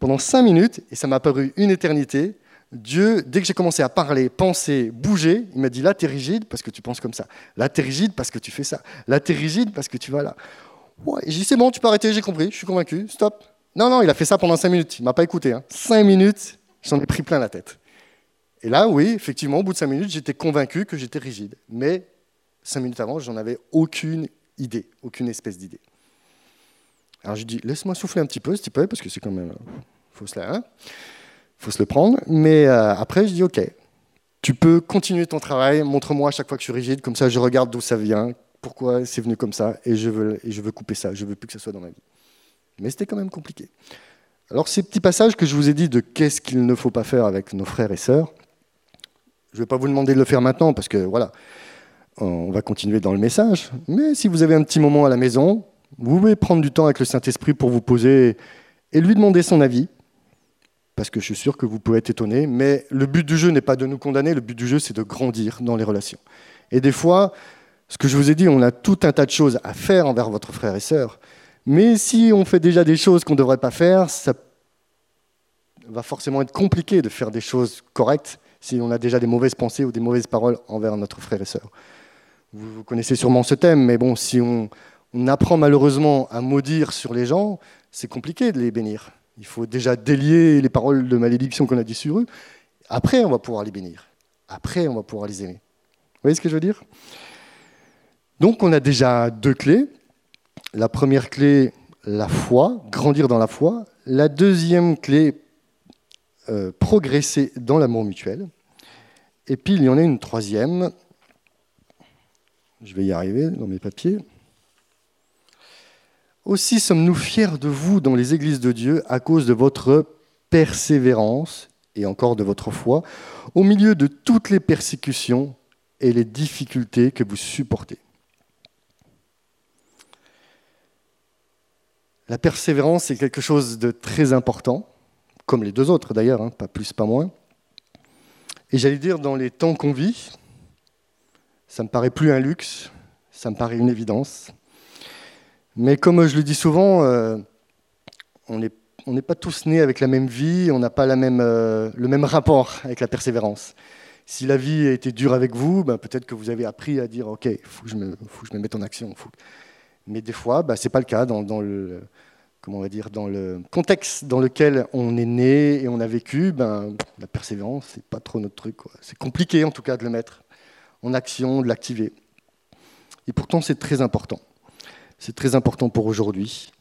Pendant cinq minutes, et ça m'a paru une éternité, Dieu, dès que j'ai commencé à parler, penser, bouger, il m'a dit là, tu es rigide parce que tu penses comme ça. Là, tu es rigide parce que tu fais ça. Là, tu es rigide parce que tu vas là. Ouais, j'ai dit c'est bon, tu peux arrêter, j'ai compris, je suis convaincu, stop. Non, non, il a fait ça pendant cinq minutes, il m'a pas écouté. Hein. Cinq minutes, j'en ai pris plein la tête. Et là, oui, effectivement, au bout de cinq minutes, j'étais convaincu que j'étais rigide. Mais cinq minutes avant, j'en avais aucune idée, aucune espèce d'idée. Alors je dis, laisse-moi souffler un petit peu, s'il te plaît, parce que c'est quand même, faut se la, hein, faut se le prendre. Mais euh, après, je dis, ok, tu peux continuer ton travail, montre-moi à chaque fois que je suis rigide, comme ça, je regarde d'où ça vient, pourquoi c'est venu comme ça, et je veux, et je veux couper ça. Je veux plus que ça soit dans ma vie. Mais c'était quand même compliqué. Alors ces petits passages que je vous ai dit de qu'est-ce qu'il ne faut pas faire avec nos frères et sœurs, je ne vais pas vous demander de le faire maintenant parce que voilà, on va continuer dans le message. Mais si vous avez un petit moment à la maison, vous pouvez prendre du temps avec le Saint-Esprit pour vous poser et lui demander son avis. Parce que je suis sûr que vous pouvez être étonné. Mais le but du jeu n'est pas de nous condamner, le but du jeu c'est de grandir dans les relations. Et des fois, ce que je vous ai dit, on a tout un tas de choses à faire envers votre frère et sœur. Mais si on fait déjà des choses qu'on ne devrait pas faire, ça va forcément être compliqué de faire des choses correctes si on a déjà des mauvaises pensées ou des mauvaises paroles envers notre frère et sœur. Vous, connaissez sûrement ce thème, mais bon, si on, on apprend malheureusement à maudire sur les gens, c'est compliqué de les bénir. Il faut déjà délier les paroles de malédiction qu'on a dit sur eux. Après, on va pouvoir les bénir. Après, on va pouvoir les aimer. Vous voyez ce que je veux dire? Donc, on a déjà deux clés. La première clé, la foi, grandir dans la foi. La deuxième clé, euh, progresser dans l'amour mutuel. Et puis, il y en a une troisième. Je vais y arriver dans mes papiers. Aussi sommes-nous fiers de vous dans les églises de Dieu à cause de votre persévérance et encore de votre foi au milieu de toutes les persécutions et les difficultés que vous supportez. La persévérance, c'est quelque chose de très important, comme les deux autres d'ailleurs, hein, pas plus, pas moins. Et j'allais dire, dans les temps qu'on vit, ça me paraît plus un luxe, ça me paraît une évidence. Mais comme je le dis souvent, euh, on n'est n'est pas tous nés avec la même vie, on n'a pas euh, le même rapport avec la persévérance. Si la vie a été dure avec vous, ben, peut-être que vous avez appris à dire OK, il faut, que je me- mette en action. Mais des fois, ben, ce n'est pas le cas dans, le, contexte dans lequel on est né et on a vécu. Ben, la persévérance, c'est pas trop notre truc. C'est compliqué en tout cas de le mettre en action, de l'activer. Et pourtant, c'est très important. C'est très important pour aujourd'hui.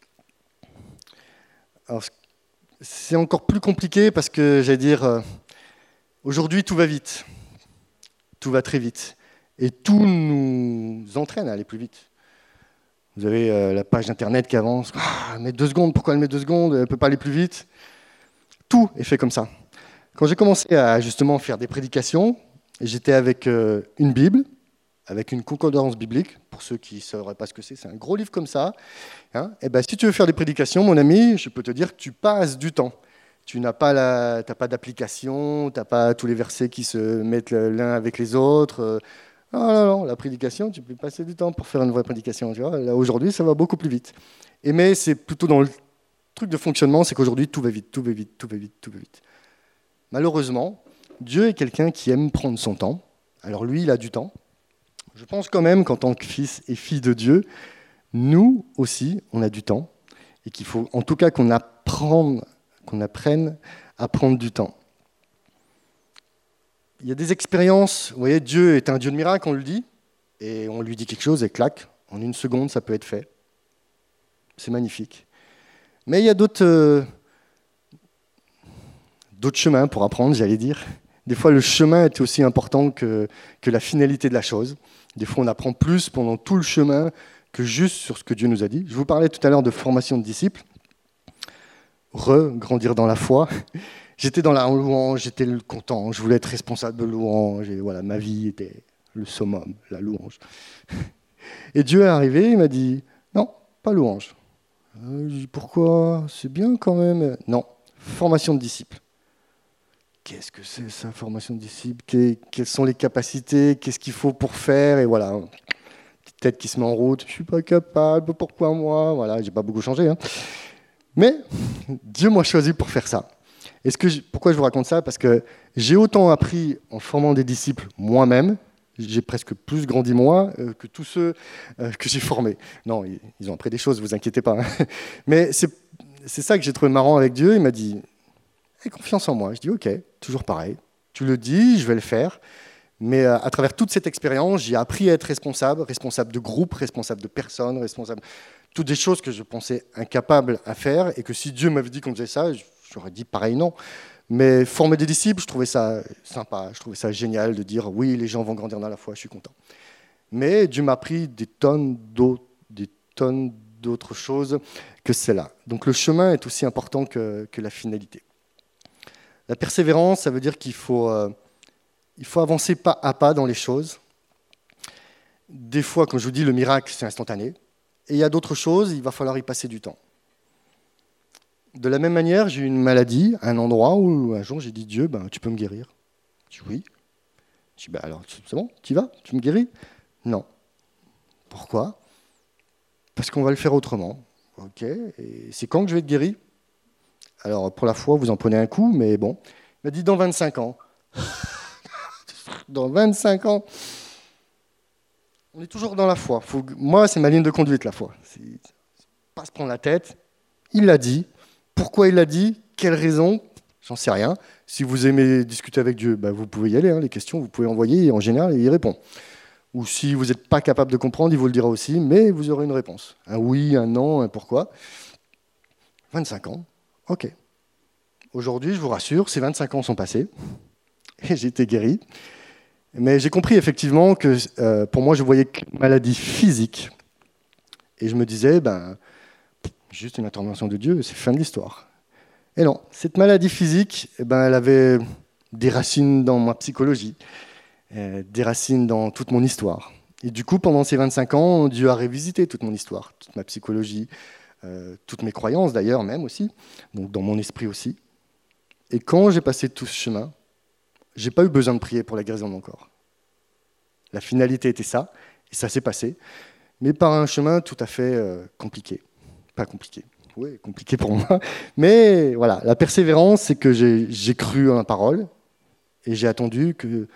C'est encore plus compliqué parce que, j'allais dire, euh, aujourd'hui, tout va vite. Tout va très vite. Et tout nous entraîne à aller plus vite. Vous avez euh, la page Internet qui avance. Ah, met deux secondes, pourquoi elle met deux secondes? Elle ne peut pas aller plus vite. Tout est fait comme ça. Quand j'ai commencé à justement faire des prédications, j'étais avec euh, une Bible, avec une concordance biblique. Pour ceux qui ne sauraient pas ce que c'est, c'est un gros livre comme ça. Hein et ben, si tu veux faire des prédications, mon ami, je peux te dire que tu passes du temps. Tu n'as pas, la, d'application, tu n'as pas tous les versets qui se mettent l'un avec les autres. euh. Non, non, non, la prédication, tu peux passer du temps pour faire une vraie prédication. Là, aujourd'hui, ça va beaucoup plus vite. Mais c'est plutôt dans le truc de fonctionnement, c'est qu'aujourd'hui, tout va vite, tout va vite, tout va vite, tout va vite. Malheureusement, Dieu est quelqu'un qui aime prendre son temps. Alors lui, il a du temps. Je pense quand même qu'en tant que fils et fille de Dieu, nous aussi, on a du temps. Et qu'il faut en tout cas qu'on apprenne, apprenne à prendre du temps. Il y a des expériences, vous voyez, Dieu est un Dieu de miracle, on le dit, et on lui dit quelque chose et clac, en une seconde, ça peut être fait. C'est magnifique. Mais il y a d'autres euh, chemins pour apprendre, j'allais dire. Des fois, le chemin est aussi important que, que la finalité de la chose. Des fois, on apprend plus pendant tout le chemin que juste sur ce que Dieu nous a dit. Je vous parlais tout à l'heure de formation de disciples. Re-grandir dans la foi. J'étais dans la louange, j'étais content, je voulais être responsable de louange, et voilà, ma vie était le summum, la louange. Et Dieu est arrivé, il m'a dit, non, pas louange. Euh, je dis, pourquoi? C'est bien quand même. Non, formation de disciples. Qu'est-ce que c'est ça, formation de disciples Quelles sont les capacités Qu'est-ce qu'il faut pour faire Et voilà, petite tête qui se met en route. Je suis pas capable. Pourquoi moi? Voilà, j'ai pas beaucoup changé. Hein. Mais Dieu m'a choisi pour faire ça. ce que pourquoi je vous raconte ça? Parce que j'ai autant appris en formant des disciples moi-même, j'ai presque plus grandi moi euh, que tous ceux euh, que j'ai formés. Non, ils ont appris des choses, vous inquiétez pas. Hein. Mais c'est ça que j'ai trouvé marrant avec Dieu. Il m'a dit Aie confiance en moi. Je dis Ok, toujours pareil. Tu le dis, je vais le faire. Mais euh, à travers toute cette expérience, j'ai appris à être responsable, responsable de groupe, responsable de personnes, responsable. Toutes des choses que je pensais incapable à faire et que si Dieu m'avait dit qu'on faisait ça, j'aurais dit pareil non. Mais former des disciples, je trouvais ça sympa, je trouvais ça génial de dire oui, les gens vont grandir dans la foi, je suis content. Mais Dieu m'a pris des tonnes d'autres, choses que cela. Donc le chemin est aussi important que, la finalité. La persévérance, ça veut dire qu'il faut, euh, faut avancer pas à pas dans les choses. Des fois, comme je vous dis, le miracle, c'est instantané. Et il y a d'autres choses, il va falloir y passer du temps. De la même manière, j'ai eu une maladie, un endroit où un jour j'ai dit Dieu, ben, tu peux me guérir. Je dis oui. Je dis ben, alors c'est bon, tu vas, tu me guéris? Non. Pourquoi? Parce qu'on va le faire autrement. Ok. C'est quand que je vais être guéri? Alors pour la foi, vous en prenez un coup, mais bon. Il m'a dit dans 25 ans. dans 25 ans. On est toujours dans la foi. Moi, c'est ma ligne de conduite, la foi. Pas se prendre la tête. Il l'a dit. Pourquoi il l'a dit? Quelle raison? J'en sais rien. Si vous aimez discuter avec Dieu, bah, vous pouvez y aller. Hein, les questions, vous pouvez envoyer en général, il répond. Ou si vous n'êtes pas capable de comprendre, il vous le dira aussi, mais vous aurez une réponse. Un oui, un non, un pourquoi. 25 ans, ok. Aujourd'hui, je vous rassure, ces 25 ans sont passés et j'ai été guéri. Mais j'ai compris effectivement que euh, pour moi, je voyais maladie physique. Et je me disais, ben, juste une intervention de Dieu, c'est fin de l'histoire. Et non, cette maladie physique, eh ben, elle avait des racines dans ma psychologie, euh, des racines dans toute mon histoire. Et du coup, pendant ces 25 ans, Dieu a révisité toute mon histoire, toute ma psychologie, toutes mes croyances d'ailleurs même aussi, donc dans mon esprit aussi. Et quand j'ai passé tout ce chemin, j'ai pas eu besoin de prier pour la guérison de mon corps. La finalité était ça, et ça s'est passé, mais par un chemin tout à fait euh, compliqué pas compliqué. Oui, compliqué pour moi. Mais voilà, la persévérance, c'est que j'ai cru en la parole et j'ai attendu que.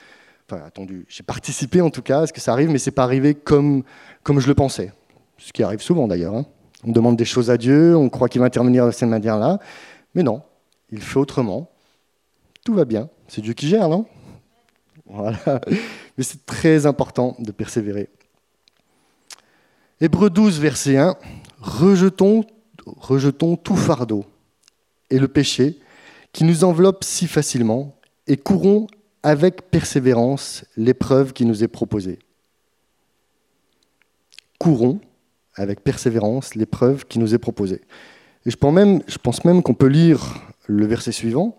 Enfin, attendu. J'ai participé en tout cas à ce que ça arrive, mais c'est pas arrivé comme, comme je le pensais. Ce qui arrive souvent d'ailleurs. Hein. On demande des choses à Dieu, on croit qu'il va intervenir de cette manière-là. Mais non, il fait autrement. Tout va bien. C'est Dieu qui gère, non? Voilà. Mais c'est très important de persévérer. Hébreu 12, verset 1 rejetons, rejetons tout fardeau et le péché qui nous enveloppe si facilement et courons avec persévérance l'épreuve qui nous est proposée. Courons avec persévérance l'épreuve qui nous est proposée. Et je pense même, qu'on peut lire le verset suivant.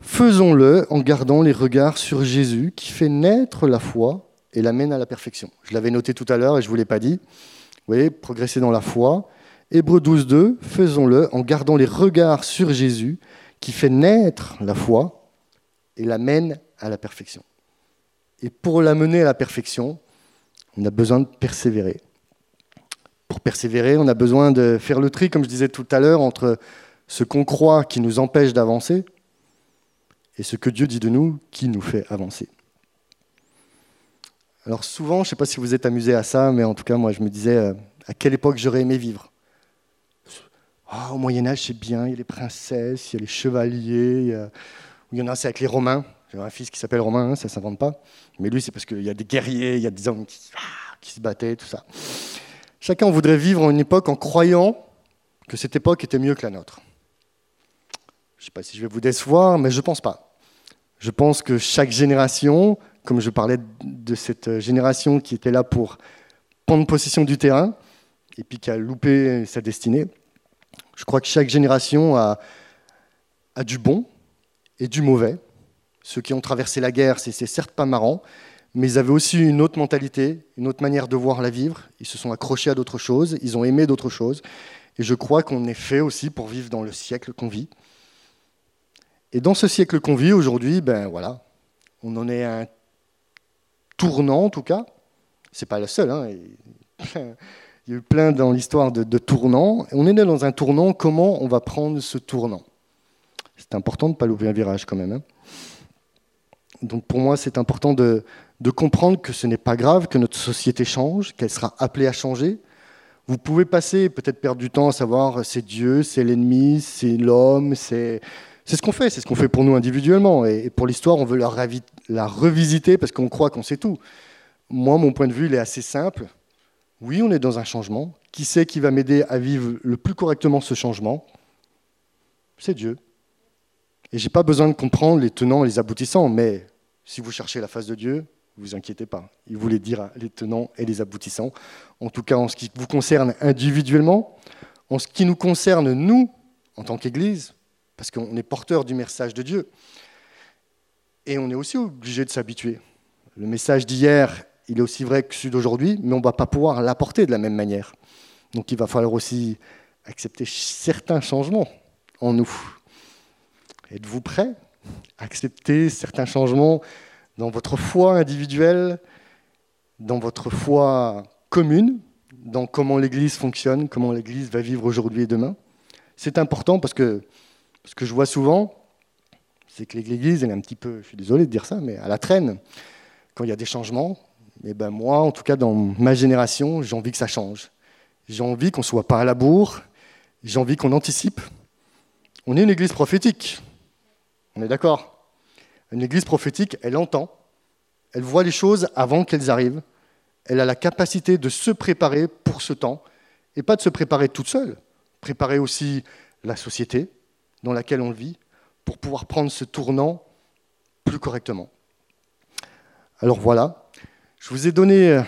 Faisons-le en gardant les regards sur Jésus qui fait naître la foi et l'amène à la perfection. Je l'avais noté tout à l'heure et je ne vous l'ai pas dit. Vous voyez, progresser dans la foi. Hébreu 12, 2, faisons-le en gardant les regards sur Jésus qui fait naître la foi et l'amène à la perfection. Et pour l'amener à la perfection, on a besoin de persévérer. Pour persévérer, on a besoin de faire le tri, comme je disais tout à l'heure, entre ce qu'on croit qui nous empêche d'avancer et ce que Dieu dit de nous qui nous fait avancer. Alors souvent, je ne sais pas si vous êtes amusé à ça, mais en tout cas, moi, je me disais, euh, à quelle époque j'aurais aimé vivre? Ah, Au Moyen Âge, c'est bien, il y a les princesses, il y a les chevaliers, il y, en a, c'est avec les Romains. J'ai un fils qui s'appelle Romain, hein, ça ne s'invente pas. Mais lui, c'est parce qu'il y a des guerriers, il y a des hommes qui, ah, qui se battaient, tout ça. Chacun voudrait vivre une époque en croyant que cette époque était mieux que la nôtre. Je ne sais pas si je vais vous décevoir, mais je ne pense pas. Je pense que chaque génération, comme je parlais de cette génération qui était là pour prendre possession du terrain, et puis qui a loupé sa destinée, je crois que chaque génération a, a du bon et du mauvais. Ceux qui ont traversé la guerre, c'est certes pas marrant, mais ils avaient aussi une autre mentalité, une autre manière de voir la vivre. Ils se sont accrochés à d'autres choses, ils ont aimé d'autres choses. Et je crois qu'on est fait aussi pour vivre dans le siècle qu'on vit. Et dans ce siècle qu'on vit aujourd'hui, ben voilà, on en est à un tournant en tout cas. C'est pas le seul. Hein. Il y a eu plein dans l'histoire de, tournants. On est dans un tournant. Comment on va prendre ce tournant? C'est important de ne pas louper un virage quand même. Hein. Donc pour moi, c'est important de, comprendre que ce n'est pas grave, que notre société change, qu'elle sera appelée à changer, vous pouvez passer, peut-être perdre du temps à savoir c'est Dieu, c'est l'ennemi, c'est l'homme, c'est c'est ce qu'on fait, c'est ce qu'on fait pour nous individuellement. Et pour l'histoire, on veut la, revisiter parce qu'on croit qu'on sait tout. Moi, mon point de vue, il est assez simple. Oui, on est dans un changement. Qui sait qui va m'aider à vivre le plus correctement ce changement? C'est Dieu. Et j'ai pas besoin de comprendre les tenants et les aboutissants, mais si vous cherchez la face de Dieu, vous inquiétez pas. Il voulait dire les tenants et les aboutissants. En tout cas, en ce qui vous concerne individuellement, en ce qui nous concerne, nous, en tant qu'Église, parce qu'on est porteur du message de Dieu. Et on est aussi obligé de s'habituer. Le message d'hier, il est aussi vrai que celui d'aujourd'hui, mais on ne va pas pouvoir l'apporter de la même manière. Donc il va falloir aussi accepter certains changements en nous. Êtes-vous prêts? Accepter certains changements dans votre foi individuelle, dans votre foi commune, dans comment l'Église fonctionne, comment l'Église va vivre aujourd'hui et demain. C'est important parce que ce que je vois souvent, c'est que l'Église, elle est un petit peu, je suis désolé de dire ça, mais à la traîne. Quand il y a des changements, et eh ben moi, en tout cas dans ma génération, j'ai envie que ça change. J'ai envie qu'on soit pas à la bourre, j'ai envie qu'on anticipe. On est une Église prophétique, on est d'accord? Une église prophétique, elle entend, elle voit les choses avant qu'elles arrivent, elle a la capacité de se préparer pour ce temps, et pas de se préparer toute seule, préparer aussi la société dans laquelle on vit, pour pouvoir prendre ce tournant plus correctement. Alors voilà, je vous ai donné euh,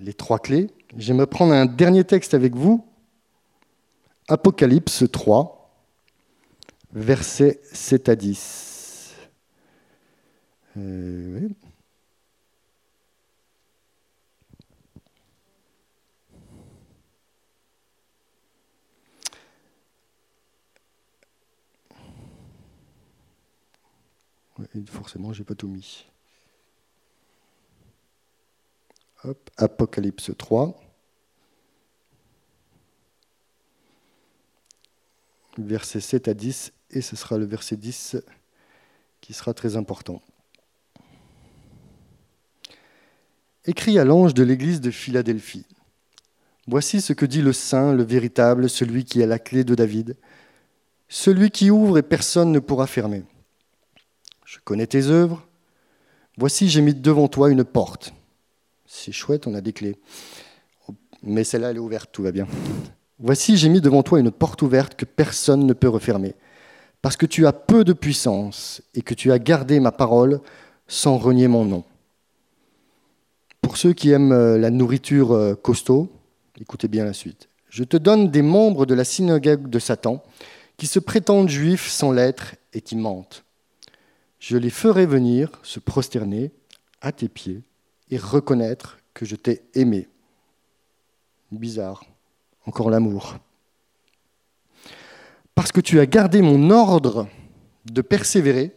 les trois clés. Je vais me prendre un dernier texte avec vous, Apocalypse 3, versets 7 à 10. Euh, forcément, j'ai pas tout mis. Hop, Apocalypse 3. Verset 7 à 10, et ce sera le verset 10 qui sera très important. Écrit à l'ange de l'église de Philadelphie. Voici ce que dit le Saint, le véritable, celui qui a la clé de David, celui qui ouvre et personne ne pourra fermer. Je connais tes œuvres. Voici, j'ai mis devant toi une porte. C'est chouette, on a des clés. Mais celle-là, elle est ouverte, tout va bien. Voici, j'ai mis devant toi une porte ouverte que personne ne peut refermer. Parce que tu as peu de puissance et que tu as gardé ma parole sans renier mon nom. Pour ceux qui aiment euh, la nourriture euh, costaud, écoutez bien la suite. Je te donne des membres de la synagogue de Satan qui se prétendent juifs sans l'être et qui mentent. Je les ferai venir se prosterner à tes pieds et reconnaître que je t'ai aimé. Bizarre, encore l'amour. Parce que tu as gardé mon ordre de persévérer,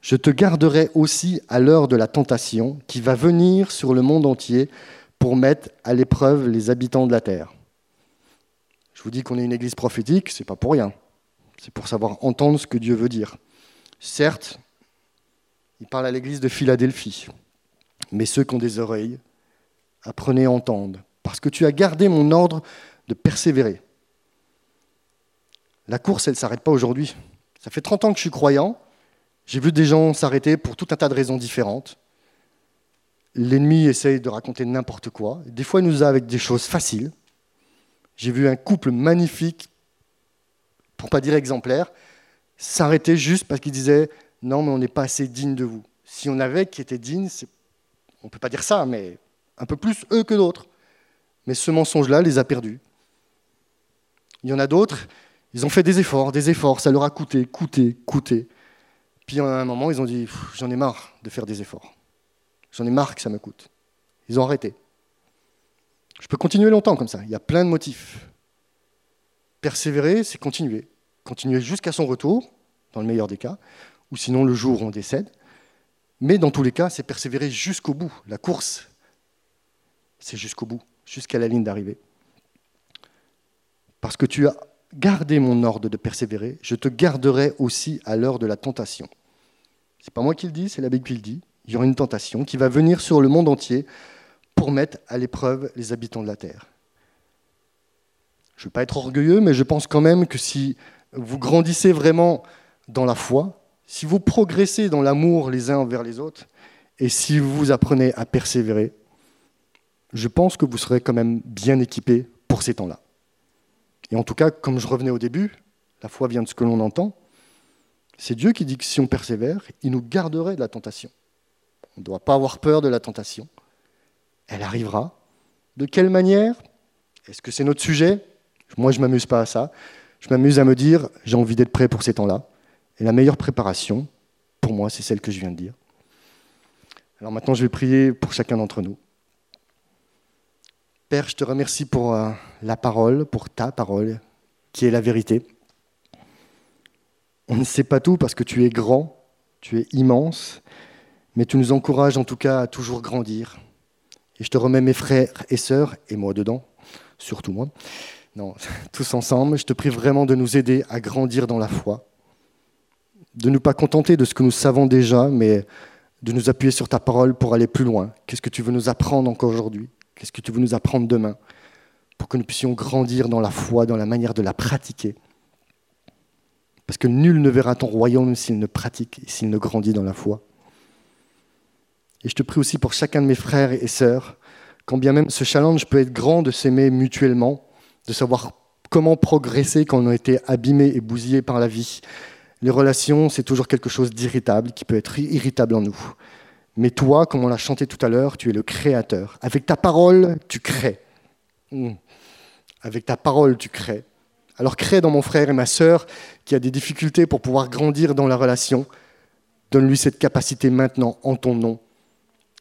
je te garderai aussi à l'heure de la tentation qui va venir sur le monde entier pour mettre à l'épreuve les habitants de la terre. Je vous dis qu'on est une église prophétique, c'est pas pour rien. C'est pour savoir entendre ce que Dieu veut dire. Certes, il parle à l'église de Philadelphie, mais ceux qui ont des oreilles, apprenez à entendre, parce que tu as gardé mon ordre de persévérer. La course, elle ne s'arrête pas aujourd'hui. Ça fait 30 ans que je suis croyant. J'ai vu des gens s'arrêter pour tout un tas de raisons différentes. L'ennemi essaye de raconter n'importe quoi. Des fois, il nous a avec des choses faciles. J'ai vu un couple magnifique, pour pas dire exemplaire, s'arrêter juste parce qu'il disait non, mais on n'est pas assez digne de vous. Si on avait qui était digne, on ne peut pas dire ça, mais un peu plus eux que d'autres. Mais ce mensonge-là les a perdus. Il y en a d'autres, ils ont fait des efforts, des efforts, ça leur a coûté, coûté, coûté. Puis à un moment, ils ont dit j'en ai marre de faire des efforts. J'en ai marre que ça me coûte. Ils ont arrêté. Je peux continuer longtemps comme ça. Il y a plein de motifs. Persévérer, c'est continuer. Continuer jusqu'à son retour, dans le meilleur des cas, ou sinon le jour où on décède. Mais dans tous les cas, c'est persévérer jusqu'au bout. La course, c'est jusqu'au bout, jusqu'à la ligne d'arrivée. Parce que tu as gardé mon ordre de persévérer, je te garderai aussi à l'heure de la tentation. Ce n'est pas moi qui le dis, c'est la Bible qui le dit. Il y aura une tentation qui va venir sur le monde entier pour mettre à l'épreuve les habitants de la terre. Je ne veux pas être orgueilleux, mais je pense quand même que si vous grandissez vraiment dans la foi, si vous progressez dans l'amour les uns envers les autres, et si vous apprenez à persévérer, je pense que vous serez quand même bien équipé pour ces temps-là. Et en tout cas, comme je revenais au début, la foi vient de ce que l'on entend. C'est Dieu qui dit que si on persévère, il nous garderait de la tentation. On ne doit pas avoir peur de la tentation. Elle arrivera. De quelle manière? Est-ce que c'est notre sujet? Moi, je ne m'amuse pas à ça. Je m'amuse à me dire, j'ai envie d'être prêt pour ces temps-là. Et la meilleure préparation, pour moi, c'est celle que je viens de dire. Alors maintenant, je vais prier pour chacun d'entre nous. Père, je te remercie pour euh, la parole, pour ta parole, qui est la vérité. On ne sait pas tout parce que tu es grand, tu es immense, mais tu nous encourages en tout cas à toujours grandir. Et je te remets mes frères et sœurs, et moi dedans, surtout moi, non, tous ensemble, je te prie vraiment de nous aider à grandir dans la foi, de ne pas contenter de ce que nous savons déjà, mais de nous appuyer sur ta parole pour aller plus loin. Qu'est-ce que tu veux nous apprendre encore aujourd'hui? Qu'est-ce que tu veux nous apprendre demain pour que nous puissions grandir dans la foi, dans la manière de la pratiquer? Parce que nul ne verra ton royaume s'il ne pratique s'il ne grandit dans la foi. Et je te prie aussi pour chacun de mes frères et sœurs, quand bien même ce challenge peut être grand de s'aimer mutuellement, de savoir comment progresser quand on a été abîmé et bousillé par la vie. Les relations, c'est toujours quelque chose d'irritable, qui peut être irritable en nous. Mais toi, comme on l'a chanté tout à l'heure, tu es le créateur. Avec ta parole, tu crées. Hmm. Avec ta parole, tu crées. Alors crée dans mon frère et ma sœur qui a des difficultés pour pouvoir grandir dans la relation. Donne-lui cette capacité maintenant en ton nom.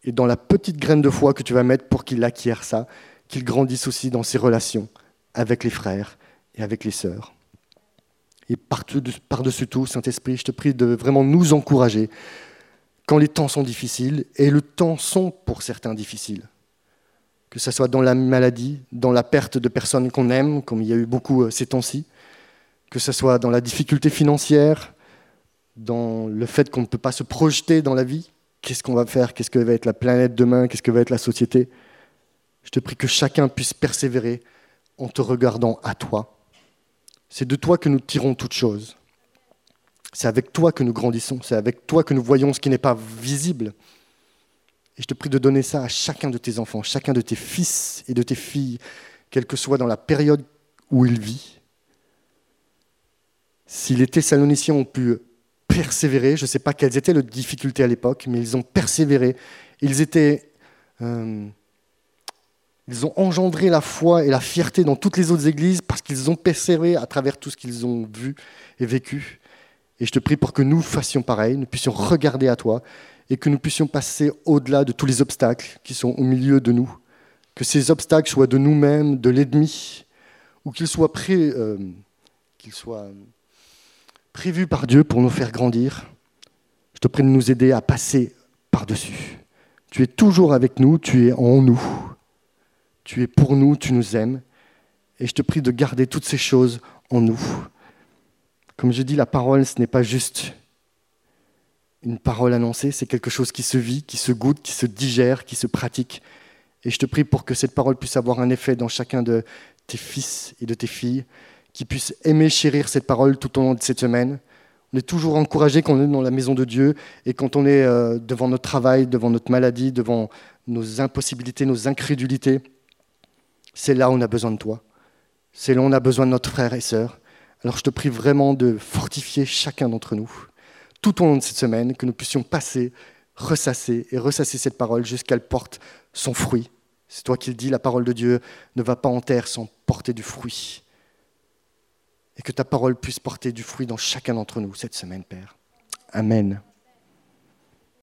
Et dans la petite graine de foi que tu vas mettre pour qu'il acquiert ça, qu'il grandisse aussi dans ses relations avec les frères et avec les sœurs. Et par-dessus tout, Saint-Esprit, je te prie de vraiment nous encourager quand les temps sont difficiles, et le temps sont pour certains difficiles. Que ce soit dans la maladie, dans la perte de personnes qu'on aime, comme il y a eu beaucoup euh, ces temps-ci, que ce soit dans la difficulté financière, dans le fait qu'on ne peut pas se projeter dans la vie, qu'est-ce qu'on va faire, qu'est-ce que va être la planète demain, qu'est-ce que va être la société. Je te prie que chacun puisse persévérer en te regardant à toi. C'est de toi que nous tirons toutes choses. C'est avec toi que nous grandissons, c'est avec toi que nous voyons ce qui n'est pas visible. Et je te prie de donner ça à chacun de tes enfants, chacun de tes fils et de tes filles, quelle que soit dans la période où il vit. Si les Thessaloniciens ont pu persévérer, je ne sais pas quelles étaient les difficultés à l'époque, mais ils ont persévéré. Euh, ils ont engendré la foi et la fierté dans toutes les autres églises parce qu'ils ont persévéré à travers tout ce qu'ils ont vu et vécu. Et je te prie pour que nous fassions pareil, nous puissions regarder à toi et que nous puissions passer au-delà de tous les obstacles qui sont au milieu de nous. Que ces obstacles soient de nous-mêmes, de l'ennemi, ou qu'ils soient, euh, soient prévus par Dieu pour nous faire grandir. Je te prie de nous aider à passer par-dessus. Tu es toujours avec nous, tu es en nous. Tu es pour nous, tu nous aimes. Et je te prie de garder toutes ces choses en nous. Comme je dis, la parole, ce n'est pas juste une parole annoncée, c'est quelque chose qui se vit, qui se goûte, qui se digère, qui se pratique. Et je te prie pour que cette parole puisse avoir un effet dans chacun de tes fils et de tes filles, qui puissent aimer, chérir cette parole tout au long de cette semaine. On est toujours encouragé quand on est dans la maison de Dieu et quand on est euh, devant notre travail, devant notre maladie, devant nos impossibilités, nos incrédulités. C'est là où on a besoin de toi. C'est là où on a besoin de notre frère et sœur. Alors je te prie vraiment de fortifier chacun d'entre nous tout au long de cette semaine, que nous puissions passer, ressasser et ressasser cette parole jusqu'elle porte son fruit. C'est toi qui le dis, la parole de Dieu ne va pas en terre sans porter du fruit. Et que ta parole puisse porter du fruit dans chacun d'entre nous cette semaine, Père. Amen.